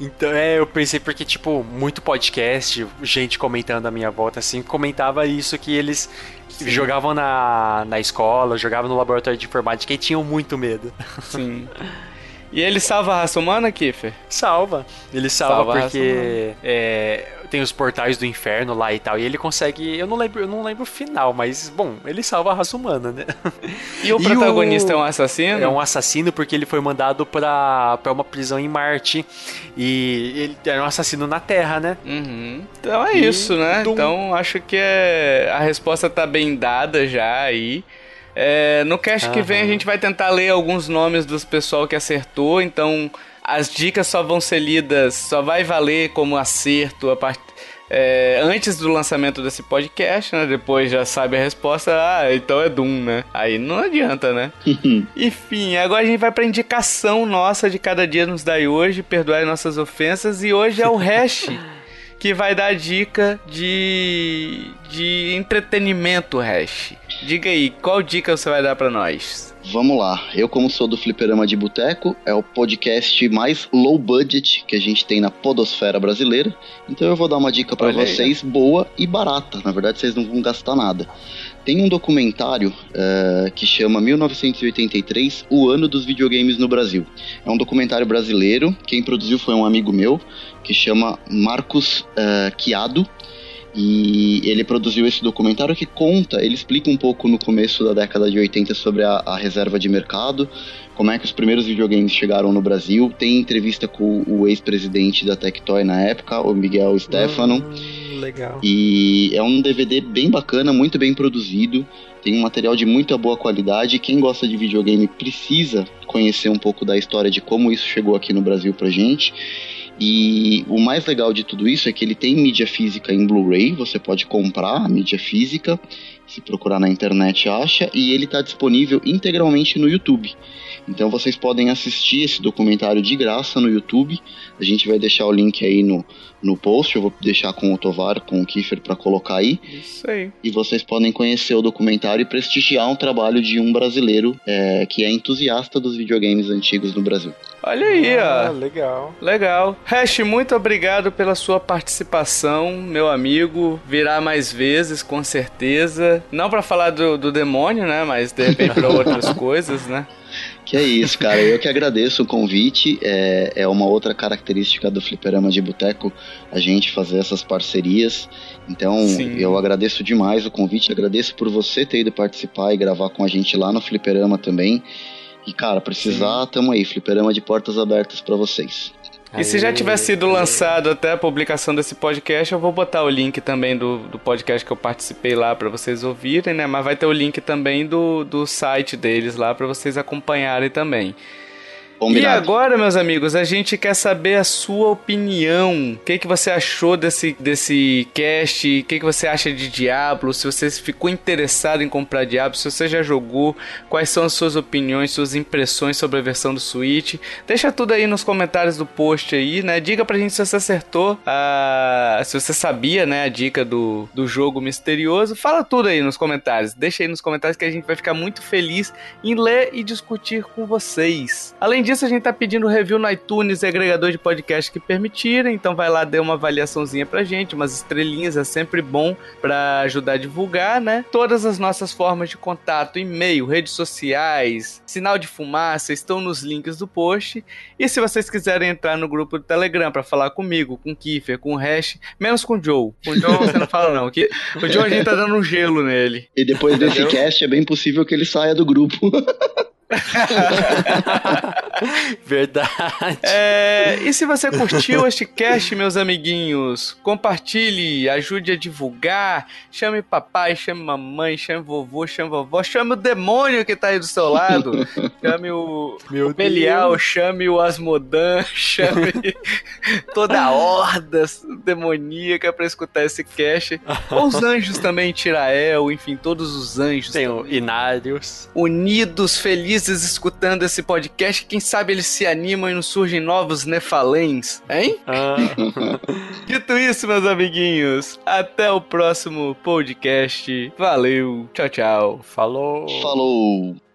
Então, é, eu pensei porque, tipo, muito podcast, gente comentando a minha volta, assim, comentava isso que eles Sim. jogavam na, na escola, jogavam no laboratório de informática e tinham muito medo. Sim. E ele salva a raça humana, Kiffer? Salva. Ele salva, salva porque é, tem os portais do inferno lá e tal. E ele consegue. Eu não lembro, eu não lembro o final, mas, bom, ele salva a raça humana, né? E o e protagonista o, é um assassino? É um assassino porque ele foi mandado pra, pra uma prisão em Marte. E ele era um assassino na Terra, né? Uhum. Então é e isso, né? Do... Então acho que é, a resposta tá bem dada já aí. É, no cast uhum. que vem a gente vai tentar ler alguns nomes dos pessoal que acertou, então as dicas só vão ser lidas, só vai valer como acerto a part... É, antes do lançamento desse podcast, né? Depois já sabe a resposta, ah, então é Doom, né? Aí não adianta, né? Enfim, agora a gente vai pra indicação nossa de cada dia nos dai hoje, perdoar nossas ofensas, e hoje é o hash. que vai dar dica de, de entretenimento, Hash. Diga aí, qual dica você vai dar para nós? Vamos lá. Eu, como sou do Fliperama de Boteco, é o podcast mais low budget que a gente tem na podosfera brasileira. Então eu vou dar uma dica para vocês boa e barata. Na verdade, vocês não vão gastar nada. Tem um documentário uh, que chama 1983, o ano dos videogames no Brasil. É um documentário brasileiro. Quem produziu foi um amigo meu que chama Marcos uh, Chiado. E ele produziu esse documentário que conta, ele explica um pouco no começo da década de 80 sobre a, a reserva de mercado, como é que os primeiros videogames chegaram no Brasil. Tem entrevista com o ex-presidente da Tectoy na época, o Miguel Stefano. Hum, legal. E é um DVD bem bacana, muito bem produzido. Tem um material de muita boa qualidade. Quem gosta de videogame precisa conhecer um pouco da história de como isso chegou aqui no Brasil pra gente. E o mais legal de tudo isso é que ele tem mídia física em Blu-ray, você pode comprar a mídia física, se procurar na internet acha, e ele está disponível integralmente no YouTube. Então vocês podem assistir esse documentário de graça no YouTube. A gente vai deixar o link aí no, no post. Eu vou deixar com o Tovar, com o Kiefer para colocar aí. Isso aí. E vocês podem conhecer o documentário e prestigiar um trabalho de um brasileiro é, que é entusiasta dos videogames antigos no Brasil. Olha aí, ah, ó. Legal. Legal. Hash, muito obrigado pela sua participação, meu amigo. Virá mais vezes, com certeza. Não para falar do, do demônio, né? Mas de repente para outras coisas, né? Que é isso, cara. Eu que agradeço o convite. É, é uma outra característica do Fliperama de Boteco a gente fazer essas parcerias. Então, Sim. eu agradeço demais o convite. Agradeço por você ter ido participar e gravar com a gente lá no Fliperama também. E, cara, precisar, Sim. tamo aí. Fliperama de portas abertas para vocês. E se já tiver sido lançado até a publicação desse podcast, eu vou botar o link também do, do podcast que eu participei lá para vocês ouvirem, né? Mas vai ter o link também do, do site deles lá para vocês acompanharem também. Combinado. E agora, meus amigos, a gente quer saber a sua opinião. O que, que você achou desse, desse cast? O que, que você acha de Diablo? Se você ficou interessado em comprar Diablo, se você já jogou, quais são as suas opiniões, suas impressões sobre a versão do Switch? Deixa tudo aí nos comentários do post aí, né? Diga pra gente se você acertou, a... se você sabia, né, a dica do, do jogo misterioso. Fala tudo aí nos comentários. Deixa aí nos comentários que a gente vai ficar muito feliz em ler e discutir com vocês. Além disso, disso, a gente tá pedindo review no iTunes e agregador de podcast que permitirem. Então vai lá, dê uma avaliaçãozinha pra gente, umas estrelinhas, é sempre bom para ajudar a divulgar, né? Todas as nossas formas de contato, e-mail, redes sociais, sinal de fumaça, estão nos links do post. E se vocês quiserem entrar no grupo do Telegram para falar comigo, com o Kiffer, com o Hash, menos com o Joe. Com o Joe você não fala não, que o Joe a gente tá dando um gelo nele. E depois desse cast é bem possível que ele saia do grupo. Verdade. É, e se você curtiu este cast, meus amiguinhos, compartilhe, ajude a divulgar, chame papai, chame mamãe, chame vovô, chame vovó, chame o demônio que tá aí do seu lado, chame o, Meu o Belial, chame o Asmodan, chame toda a horda demoníaca pra escutar esse cast. Ou os anjos também, Tirael, enfim, todos os anjos. Tem o Inários. Unidos, felizes, escutando esse podcast. Quem sabe eles se animam e não surgem novos Nefalens, hein? Ah, Dito isso, meus amiguinhos, até o próximo podcast. Valeu, tchau, tchau. falou. Falou!